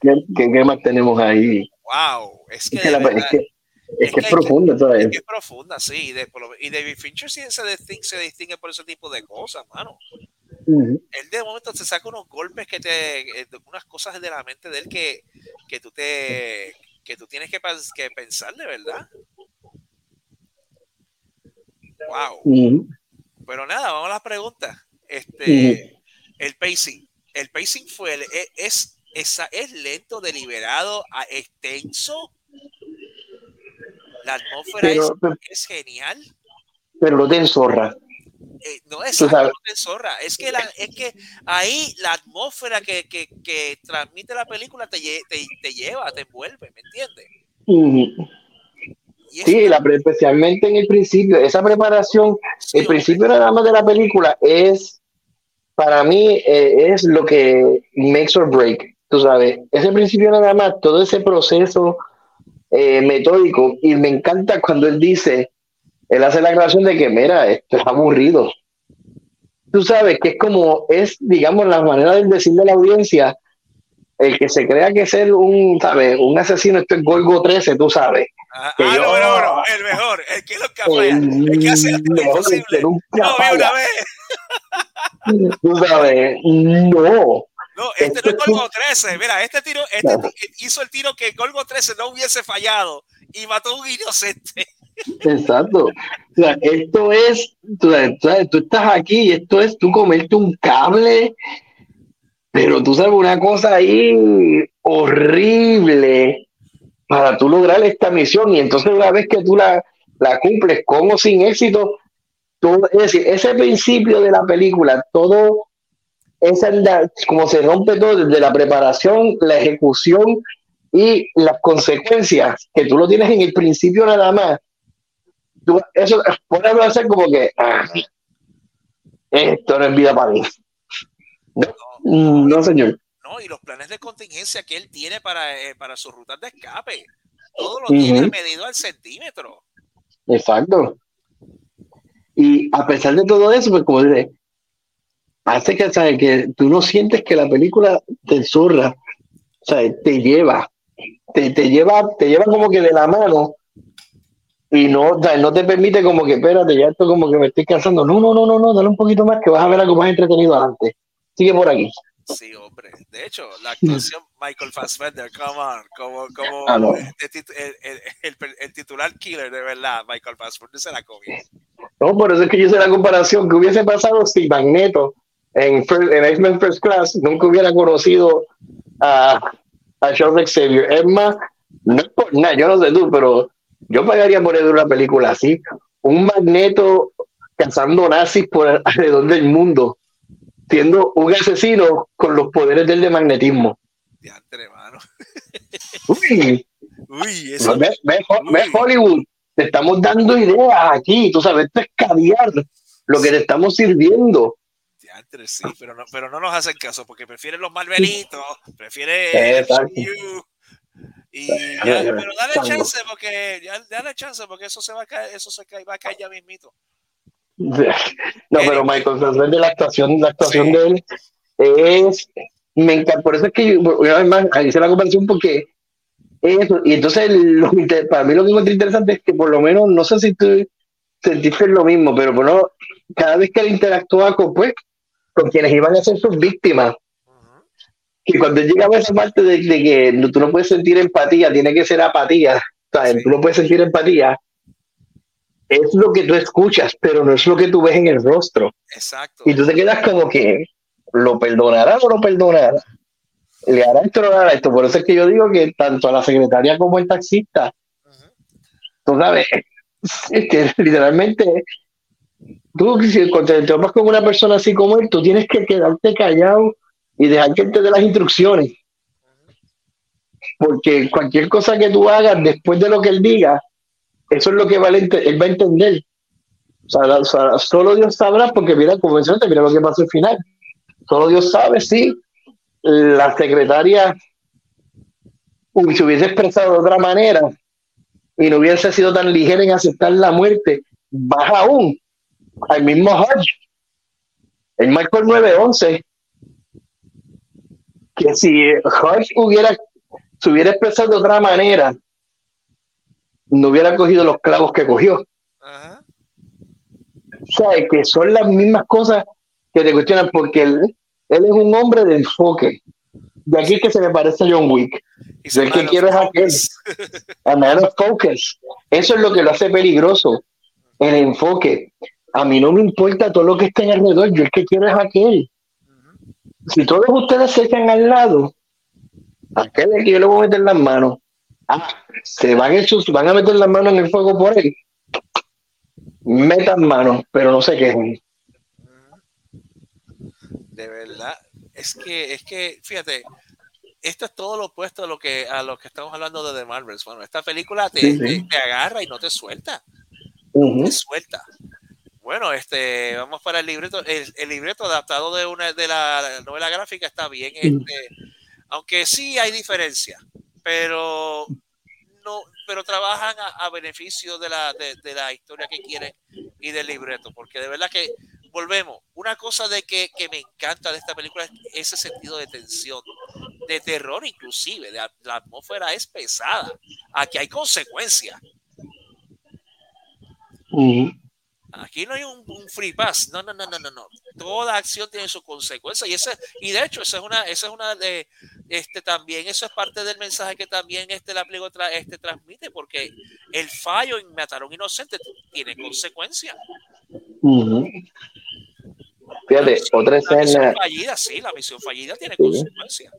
¿Qué, qué, qué más tenemos ahí? Wow, es que, Es que, de la- verdad- es que, es es que que es profundo, ¿sabes? es que es profunda, sí. Y, de- por lo- y David Fincher sí se distingue, se distingue por ese tipo de cosas, mano. Él de momento se saca unos golpes que te, eh, unas cosas de la mente de él que, que tú te, que tú tienes que, que pensar de verdad. Wow. Ujú. Pero nada, vamos a las preguntas. Este, el pacing. El pacing fue, el- e- es, es lento, deliberado, extenso. La atmósfera Pero- es, genial. Pero no te enzorra. Eh, no es Tú sabes. de zorra, es que, la, es que ahí la atmósfera que, que, que transmite la película te, te, te lleva, te envuelve, ¿me entiendes? Sí, la especialmente en el principio, esa preparación, sí, el principio nada más de la película es, para mí, eh, es lo que makes or break, tú sabes, ese principio nada más, todo ese proceso eh, metódico, y me encanta cuando él dice, él hace la aclaración de que, mira, esto es aburrido. Tú sabes que es como, es, digamos, la manera de decirle a la audiencia, el que se crea que ser un, ¿sabes? Un asesino, esto es Golgo 13, tú sabes. ah, que ah, yo- el mejor, el que lo capea, el que hace lo mejor imposible. que nunca No, vi falla. una vez. Tú sabes, no. No, este no es Golgo 13. Mira, este tiro, este Claro. hizo el tiro que Golgo 13 no hubiese fallado y mató a un inocente. Exacto. O sea, esto es, tú, tú estás aquí y esto es tú comerte un cable, pero tú sabes una cosa ahí horrible para tú lograr esta misión y entonces una vez que tú la, la cumples con o sin éxito, todo, es decir, ese principio de la película, todo esa anda- como se rompe todo desde la preparación, la ejecución y las consecuencias que tú lo tienes en el principio nada más tú- eso puede hablarse como que ah, esto no es vida para mí. No, no, señor. No, y los planes de contingencia que él tiene para, eh, para sus rutas de escape. Todo lo tiene medido al centímetro. Exacto. Y a pesar de todo eso, pues como dice, hace que, ¿sabes? que tú no sientes que la película te zurra, ¿sabes? te lleva, te, te lleva, te lleva como que de la mano y no, ¿sabes? no te permite como que, espérate, ya esto como que me estoy cansando. No, no, no, no, no, dale un poquito más que vas a ver algo más entretenido adelante. Sigue por aquí. Sí, hombre. De hecho, la actuación *laughs* Michael Fassbender, come on, como, como Ah, no. el- el- el- el titular killer de verdad, Michael Fassbender se la comió. No, por eso es que yo hice la comparación que hubiese pasado si Magneto en, en X-Men First Class nunca hubiera conocido a, a Charles Xavier. Es más, no es por nada, yo no sé tú, pero yo pagaría por ver una película así. Un Magneto cazando nazis por alrededor del mundo, siendo un asesino con los poderes del de magnetismo. Diantre, mano. Uy, Uy, eso. ve, ve- ve Hollywood, te estamos dando ideas aquí, tú sabes, esto es caviar lo que te estamos sirviendo. Sí, pero no, pero no nos hacen caso porque prefieren los malvenitos, prefieren you, y ya, pero dale chance porque ya, dale chance porque eso se va a caer, eso se cae, va a caer ya mismito. *laughs* No, pero Michael Fassbender, la actuación, la actuación Sí. de él es, me encanta, por eso es que yo, una vez más, ahí hice la comparación porque eso, y entonces lo para mí lo que encuentro interesante es que por lo menos, no sé si tú sentiste lo mismo, pero bueno, cada vez que él interactuaba con, pues, con quienes iban a ser sus víctimas, que cuando llegaba esa parte de, de que tú no puedes sentir empatía, tiene que ser apatía, ¿sabes? Sí. tú no puedes sentir empatía, es lo que tú escuchas, pero no es lo que tú ves en el rostro. Exacto. Y tú te quedas como que, ¿lo perdonará o no perdonará? ¿Le hará esto o no hará esto? Por eso es que yo digo que tanto a la secretaria como al taxista, Ujú. tú sabes, *laughs* es que literalmente, tú si te tomas con una persona así como él, tú tienes que quedarte callado y dejar que él te dé las instrucciones. Porque cualquier cosa que tú hagas después de lo que él diga, eso es lo que va a él va a entender. O sea, solo Dios sabrá, porque mira, como mira lo que pasó al final. Solo Dios sabe si la secretaria se hubiese expresado de otra manera y no hubiese sido tan ligera en aceptar la muerte, más aún al mismo Hodge. Él marcó el 911 que si Hodge hubiera, se hubiera expresado de otra manera, no hubiera cogido los clavos que cogió. Ajá. O sea, que son las mismas cosas que te cuestionan porque él, él es un hombre de enfoque. De aquí que se me parece a John Wick. Y el que quiero es aquel. A man of focus. Eso es lo que lo hace peligroso. El enfoque. A mí no me importa todo lo que esté alrededor. Yo el que quiero es aquel. Si todos ustedes se echan al lado, aquel es que yo le voy a meter las manos. Ah, se van, esos, van a meter las manos en el fuego por él. Metan manos, pero no se quejen. De verdad, es que, es que, fíjate, esto es todo lo opuesto a lo que a lo que estamos hablando de The Marvels. Bueno, esta película te, Sí, sí. te- te agarra y no te suelta, Ujú. te suelta. Bueno, este, vamos para el libreto. El, el libreto adaptado de una de la novela gráfica está bien, este, aunque sí hay diferencia, pero no, pero trabajan a, a beneficio de la, de, de la historia que quieren y del libreto, porque de verdad que volvemos. Una cosa de que, que me encanta de esta película es ese sentido de tensión, de terror inclusive, de, la atmósfera es pesada. Aquí hay consecuencias. Ujú. Aquí no hay un, un free pass. No, no, no, no, no, no. Toda acción tiene su consecuencia. Y y de hecho, esa es una, esa es una de este también, eso es parte del mensaje que también este la pliego tra- este transmite, porque el fallo en matar a un inocente tiene consecuencias. Fíjate, otra La misión escena, fallida, sí, la misión fallida tiene Sí. consecuencias.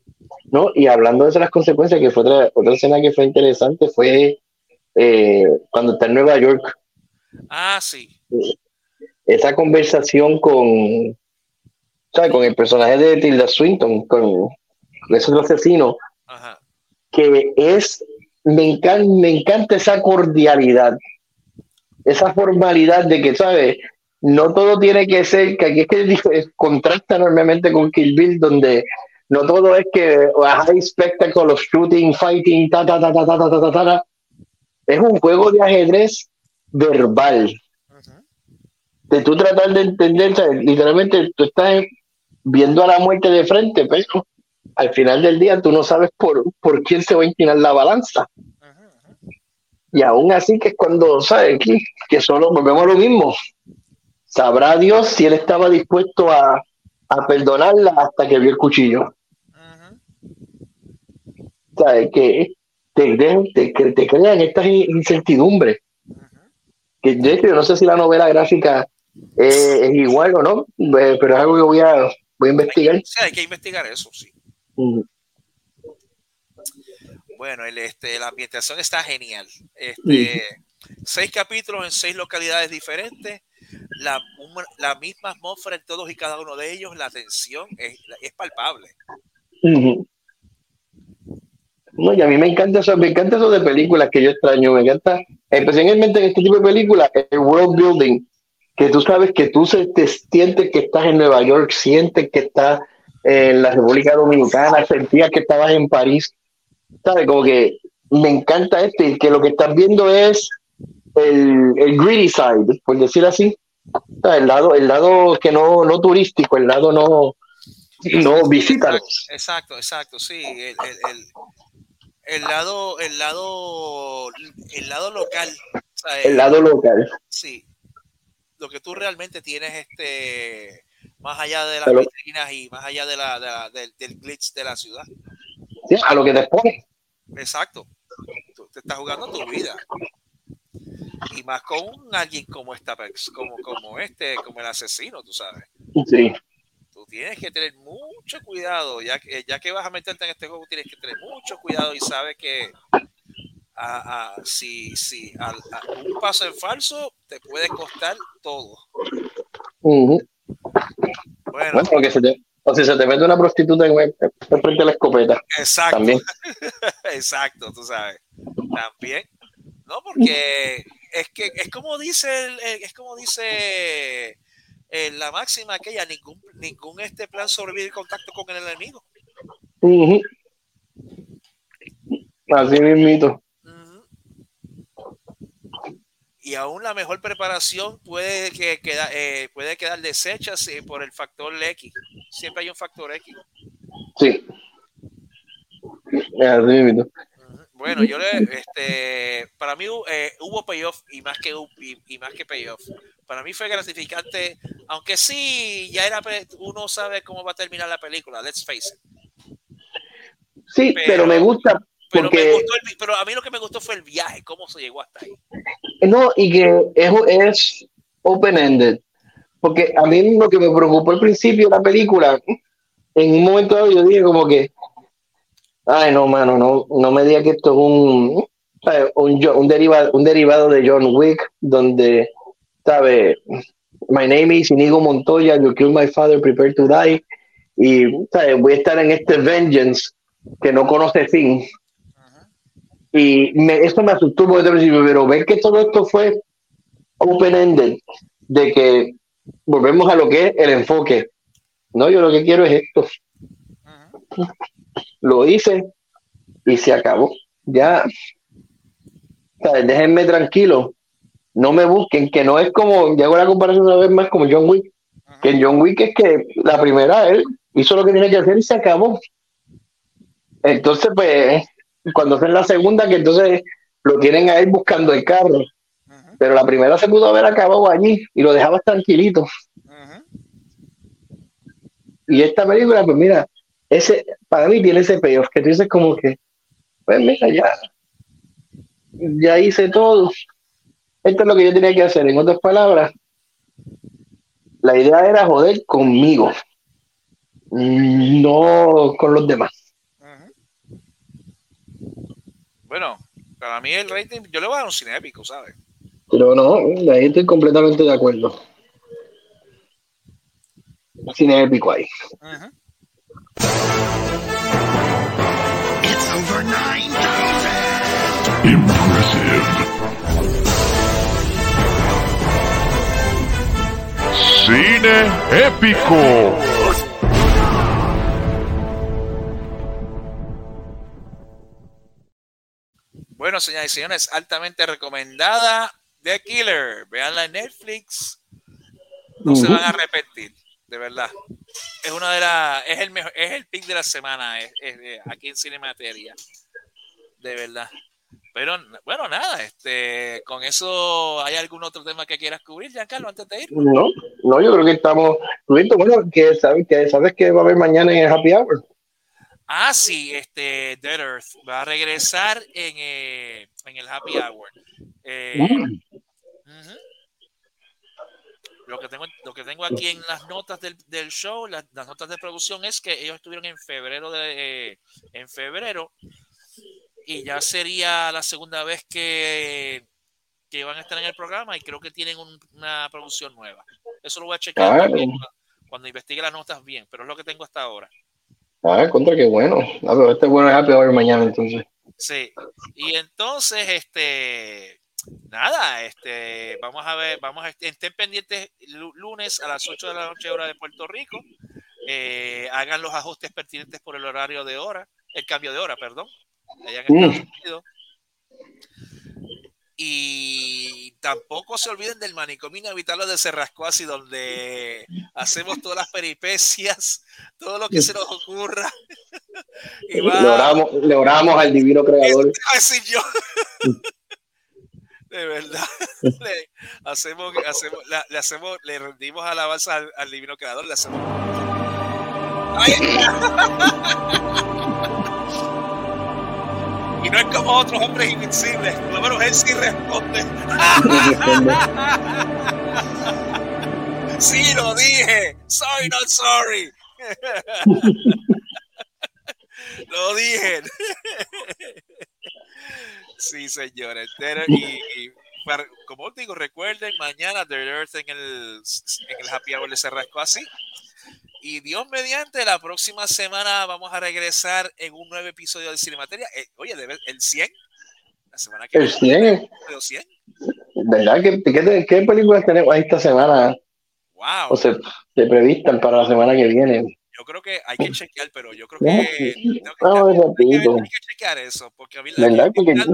¿no? Y hablando de esas consecuencias, que fue otra, otra escena que fue interesante, fue eh, cuando está en Nueva York, Ah, sí. Esa conversación con, ¿sabes? con el personaje de Tilda Swinton, con ese otro asesino, Ajá. que es, me encanta, me encanta esa cordialidad, esa formalidad de que, ¿sabes? No todo tiene que ser, que aquí es que *laughs* contrasta enormemente con Kill Bill, donde no todo es que a high spectacle of shooting, fighting, ta, ta, ta, ta, ta, ta, ta, ta, ta. Es un juego de ajedrez verbal. De tú tratar de entender, literalmente tú estás viendo a la muerte de frente, pero al final del día tú no sabes por, por quién se va a inclinar la balanza. Y aún así que es cuando, ¿sabes? Que, que solo volvemos a lo mismo. Sabrá Dios si él estaba dispuesto a, a perdonarla hasta que vio el cuchillo. ¿Sabes? Que te, te, te, crean estas in- incertidumbres. Que yo no sé si la novela gráfica eh, es igual o no, eh, pero es algo que voy a, voy a investigar. Sí, hay que investigar eso, sí. Bueno, el, este, la ambientación está genial. Este, Seis capítulos en seis localidades diferentes. La, la misma atmósfera en todos y cada uno de ellos. La tensión es, es palpable. No, y a mí me encanta eso, me encanta eso de películas que yo extraño, me encanta, especialmente en este tipo de películas, el world building, que tú sabes que tú se, te sientes que estás en Nueva York, sientes que estás en la República Dominicana, sentías que estabas en París, sabes, como que me encanta este, y que lo que estás viendo es el, el greedy side, por decir así, ¿sabes? el lado, el lado que no, no turístico, el lado no, no. Exacto, exacto, sí. El, el- el- el lado, el lado, el lado local. o sea, el lado local. Sí. Lo que tú realmente tienes, este, más allá de las Pero- vitrinas y más allá de la, de la- del, del glitch de la ciudad. Sí, a lo que te expones. Exacto. Tú te estás jugando tu vida. Y más con alguien como esta como, como este, como el asesino, tú sabes. Sí. Tú tienes que tener mucho cuidado, ya que, ya que vas a meterte en este juego, tienes que tener mucho cuidado y sabes que a- a- si, si a un paso en falso te puede costar todo. Ujú. Bueno, Bueno, porque se te, o si se te mete una prostituta en, en frente de la escopeta, exacto, también. *laughs* exacto, tú sabes. También, no, porque es que es como dice, el- es como dice eh, la máxima aquella, ningún, ningún este plan sobrevivir en contacto con el enemigo. Ujú. Así mismito. Y aún la mejor preparación puede, que, queda- eh, puede quedar deshecha sí, por el factor X. Siempre hay un factor X. Sí. Bueno, yo le, este, para mí eh, hubo payoff y más que y, y más que payoff. Para mí fue gratificante Aunque sí, ya era uno sabe cómo va a terminar la película, let's face it. Sí, Pero- pero, me gusta Pero, me porque gustó el vi- pero a mí lo que me gustó fue el viaje, cómo se llegó hasta ahí. No y que es, es open ended. Porque a mí lo que me preocupó al principio de la película, *laughs* en un momento dado yo dije como que, ay no mano, no, no me diga que esto es un ¿sabe? un, un derivado, un derivado de John Wick, donde sabe My name is Inigo Montoya, you killed my father, prepare to die. Y ¿sabe? voy a estar en este vengeance que no conoce fin. Y me, esto me asustó por el principio, pero ver que todo esto fue open-ended, de que volvemos a lo que es el enfoque. No, yo lo que quiero es esto. Lo hice y se acabó. Ya, déjenme tranquilo. No me busquen, que no es como, ya hago la comparación una vez más como John Wick, que en John Wick es que la primera él hizo lo que tenía que hacer y se acabó. Entonces, pues, cuando hacen la segunda, que entonces lo tienen a él buscando el carro. Pero la primera se pudo haber acabado allí y lo dejabas tranquilito. Y esta película, pues mira, ese, para mí tiene ese payoff que tú dices como que, pues mira, ya, ya hice todo. Esto es lo que yo tenía que hacer. En otras palabras, la idea era joder conmigo, no con los demás. Bueno, para mí el rating, yo le voy a dar un cine épico, ¿sabes? Pero no, ahí estoy completamente de acuerdo. Cine épico ahí. Ujú. Cine épico. Bueno, señoras y señores, altamente recomendada The Killer. Veanla en Netflix. No se van a arrepentir, de verdad. Es una de las, es el mejor, es el pick de la semana es, aquí en Cinemateria. De verdad. Pero bueno, nada, este, con eso, ¿hay algún otro tema que quieras cubrir, Giancarlo, antes de ir? No, no, yo creo que estamos. Rubito, bueno, que sabes que sabes que va a haber mañana en el Happy Hour. Ah, sí, este, Dead Earth va a regresar en, eh, en el Happy Hour. Eh. Lo que tengo, lo que tengo aquí en las notas del, del show, las, las notas de producción es que ellos estuvieron en febrero de eh, en febrero y ya sería la segunda vez que, que van a estar en el programa y creo que tienen un- una producción nueva. Eso lo voy a checar Claro. cuando investigue las notas bien, pero es lo que tengo hasta ahora. Ah, contra que bueno. Ah, pero este es bueno Happy Hour mañana entonces. Sí. Y entonces, este, nada, este, vamos a ver, vamos a estén pendientes lu- lunes a las 8 de la noche hora de Puerto Rico. Eh, hagan los ajustes pertinentes por el horario de hora, el cambio de hora, perdón. Allá en Mm. Estados Unidos. Y tampoco se olviden del manicomio inhabitable de Cerrascoasi, donde hacemos todas las peripecias, todo lo que se nos ocurra. *laughs* y va- Le oramos, le oramos al divino creador. eso te iba a decir yo. De verdad. *laughs* Le hacemos, hacemos, le hacemos, le rendimos alabanza al, al divino creador, le hacemos. ¡Ahí está! Y no es como otros hombres invencibles, por lo menos él sí responde. *laughs* Sí, lo dije. Sorry, not sorry. *laughs* lo dije. *laughs* Sí, señores. Y, y para- como os digo, recuerden, mañana The Earth en el, en el Happy Hour de Cerrasco así. Y Dios mediante, la próxima semana vamos a regresar en un nuevo episodio de Cinemateria. Eh, oye, debe- el 100. La semana que El viene, 100. el 100. ¿Verdad? ¿Qué, qué, qué películas tenemos esta semana? Wow. O se, se previstan para la semana que viene. Yo creo que hay que chequear, pero yo creo No, que. tengo que- No, hay que- rapidito. hay que chequear eso, porque a mí la, ¿Verdad? que, es-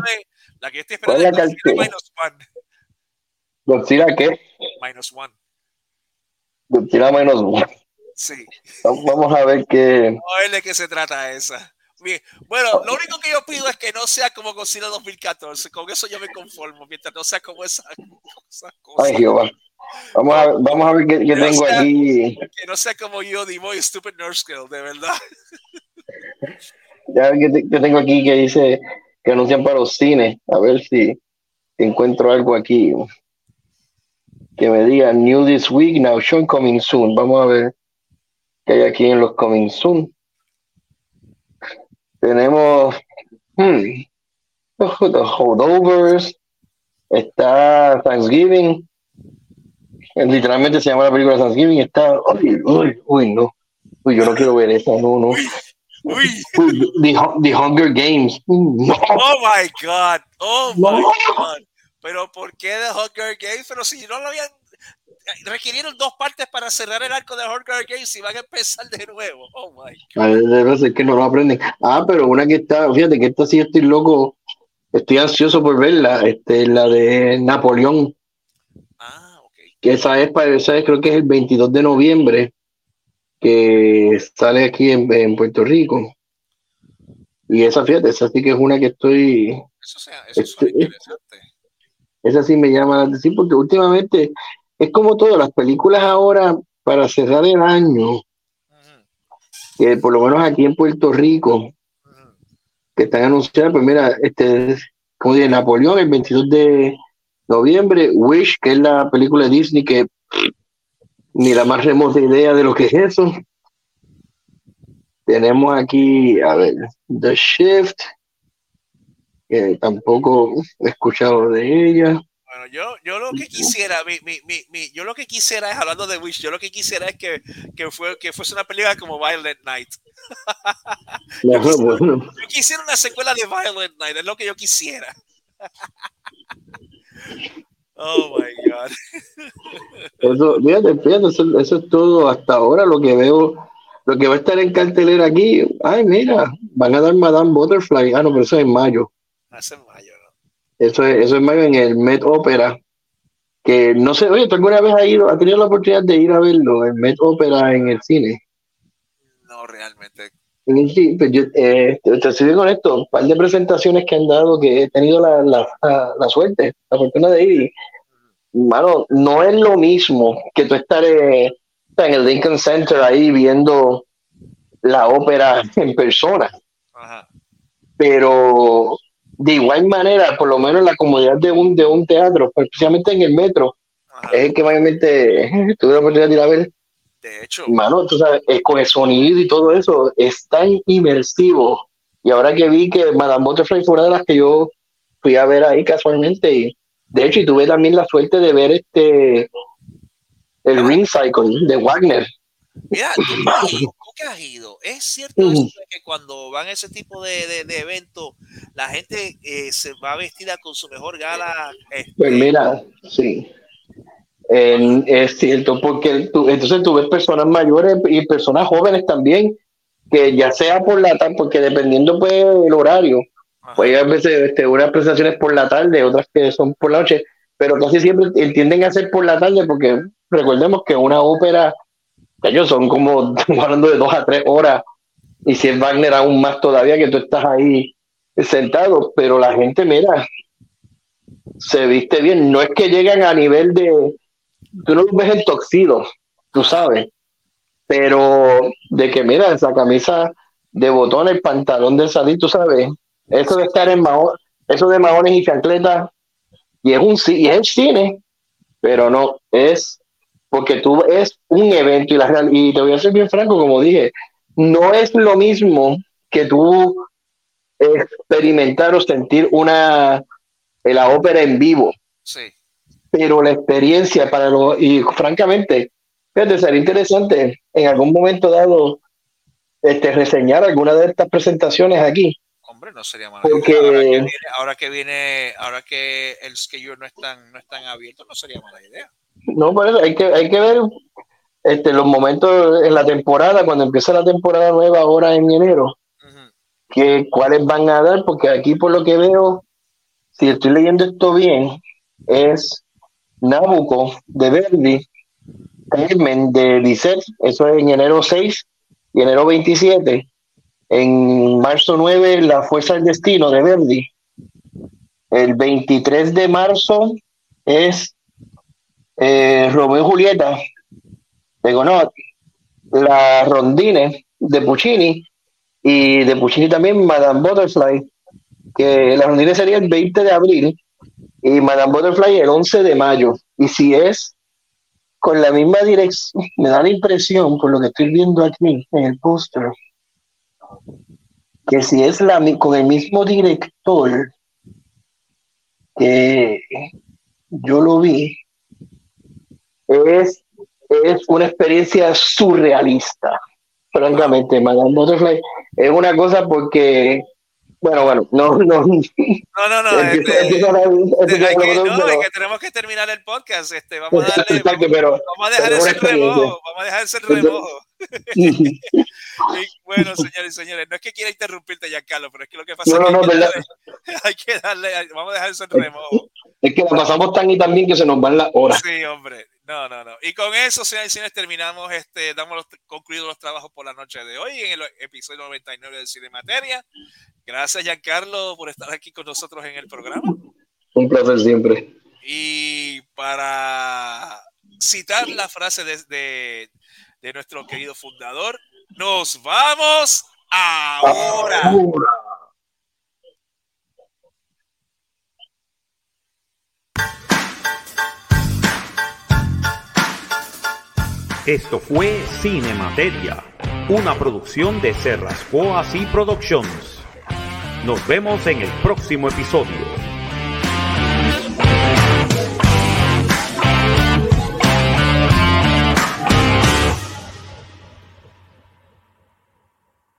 la que yo estoy ¿Cuál esperando es la es Godzilla? Minus One. Godzilla, ¿qué? Minus One. Godzilla menos uno. Sí. Vamos a ver qué. No es de qué se trata esa. Bien. Bueno, lo único que yo pido es que no sea como Godzilla 2014. Con eso yo me conformo, mientras no sea como esa- esas cosas. Ay, Jehová. Vamos a, vamos a ver qué, tengo sea- aquí. Que no sea como yo, Dimoy, Stupid Nurse Girl, de verdad. *laughs* Ya ver qué tengo aquí que dice que anuncian para los cines. A ver si encuentro algo aquí. Que me diga New This Week, Now Show Coming Soon. Vamos a ver qué hay aquí en los Coming Soon. Tenemos hmm, The Holdovers. Está Thanksgiving. Literalmente se llama la película Thanksgiving. Está. Uy, uy, uy, no. Uy, yo no quiero ver esa, no, no. Uy, Uy, The, Hu- The Hunger Games. No. oh my God, oh No. my God. Pero ¿por qué The Hunger Games? Pero si no lo habían. Requirieron dos partes para cerrar el arco de Hunger Games y van a empezar de nuevo. Oh my God. Es que no lo aprenden. Ah, pero una que está, fíjate que esta sí estoy loco, estoy ansioso por verla, este, la de Napoleón, Ah, ok. que esa es, para- esa es, creo que es el 22 de noviembre, que sale aquí en, en Puerto Rico. Y esa, fíjate, esa sí que es una que estoy, Eso, sea, eso Este- interesante. esa sí me llama la atención, porque últimamente es como todo, las películas ahora, para cerrar el año, que por lo menos aquí en Puerto Rico, que están anunciadas, pues mira, este, como dije, Napoleón el 22 de noviembre, Wish, que es la película de Disney que *sniffs* ni la más remota idea de lo que es eso. Tenemos aquí, a ver, The Shift, que tampoco he escuchado de ella. Bueno, yo, yo lo que quisiera, mi, mi, mi, mi- yo lo que quisiera es, hablando de Wish, yo lo que quisiera es que, que, fue, que fuese una película como Violent Night. *laughs* La- bueno, Yo quisiera una secuela de Violent Night, es lo que yo quisiera. *laughs* Oh my God. *laughs* Eso, fíjate, fíjate, eso, eso es todo hasta ahora lo que veo, lo que va a estar en cartelera aquí. Ay, mira, van a dar Madame Butterfly. Ah, no, pero eso es en mayo. Hace mayo, ¿no? Eso es, eso es mayo en el Met Opera. Que no sé, oye, ¿tú alguna vez has ido, has tenido la oportunidad de ir a verlo, el Met Opera en el cine? No, realmente. Cine, pues yo, eh, te, soy honesto, un par de presentaciones que han dado que he tenido la, la, la, la suerte, la fortuna de ir. Mano, no es lo mismo que tú estar eh, en el Lincoln Center ahí viendo la ópera en persona, Ajá. pero de igual manera, por lo menos la comodidad de un, de un teatro, pues, especialmente en el metro, Ajá. es el que mayormente tuve la oportunidad de ir a ver. De hecho, Mano, tú sabes, eh, con el sonido y todo eso, es tan inmersivo. Y ahora que vi que Madame Butterfly fue una de las que yo fui a ver ahí casualmente, y de hecho, y tuve también la suerte de ver este el Ring Cycle de Wagner. mira, tú que has ido, es cierto eso de que cuando van a ese tipo de, de, de eventos, la gente eh, se va vestida con su mejor gala. este, Pues mira, sí. Es cierto, porque tú, entonces tú ves personas mayores y personas jóvenes también, que ya sea por la tarde, porque dependiendo pues el horario, ajá. pues hay a veces este, unas presentaciones por la tarde, otras que son por la noche, pero casi siempre tienden a ser por la tarde porque recordemos que una ópera, ellos son como *laughs* hablando de dos a tres horas, y si es Wagner aún más todavía que tú estás ahí sentado, pero la gente, mira, se viste bien, no es que llegan a nivel de, tú no ves en toxido, tú sabes, pero de que mira, esa camisa de botones, el pantalón de salir, tú sabes, eso de estar en maho- eso de mahones y chancletas, y es un y es el cine, pero no, es porque tú es un evento y la real, y te voy a ser bien franco, como dije, no es lo mismo que tú experimentar o sentir una eh, la ópera en vivo, Sí. pero la experiencia para lo y francamente, fíjate, sería interesante en algún momento dado este reseñar alguna de estas presentaciones aquí. Hombre, no sería mala Porque- idea. Ahora que viene, ahora que viene, ahora que el schedule no es tan, no es tan abierto, no sería mala idea. No, por eso hay que, hay que ver este, los momentos en la temporada, cuando empieza la temporada nueva ahora en enero, que cuáles van a dar, porque aquí por lo que veo, si estoy leyendo esto bien, es Nabucco de Verdi, Carmen de Bizet, eso es en enero 6 y enero 27. En marzo 9, La Fuerza del Destino de Verdi. El 23 de marzo es eh, Romeo y Julieta de Gonot, la Rondine de Puccini y de Puccini también Madame Butterfly, que la Rondine sería el 20 de abril y Madame Butterfly el 11 de mayo. Y si es con la misma dirección, me da la impresión, por lo que estoy viendo aquí en el póster, que si es la, con el mismo director que yo lo vi, es, es una experiencia surrealista. Francamente, Madame Butterfly es una cosa porque, bueno, bueno, no, no, No, no, no. empiezo- este, empiezo a- empiezo a- hay que- no, pero- es que tenemos que terminar el podcast. Este, vamos a darle. Exacto, pero Vamos a dejar ese remojo. Vamos a dejar ese remojo. *laughs* Y bueno, señores y señores, no es que quiera interrumpirte, Giancarlo, pero es que lo que pasa No, es que no, hay, que verdad. darle, *laughs* hay que darle, vamos a dejar ese remojo. es que la pasamos tan y tan bien que se nos van las horas. Sí, hombre. No, no, no. Y con eso, señores y señores, terminamos, este, damos los, concluidos los trabajos por la noche de hoy en el episodio 99 de Cinemateria. Gracias, Giancarlo, por estar aquí con nosotros en el programa. Un placer siempre. Y para citar la frase de, de- de nuestro querido fundador, nos vamos ahora. Esto fue Cinemateria, una producción de Serrascoa y Productions. Nos vemos en el próximo episodio.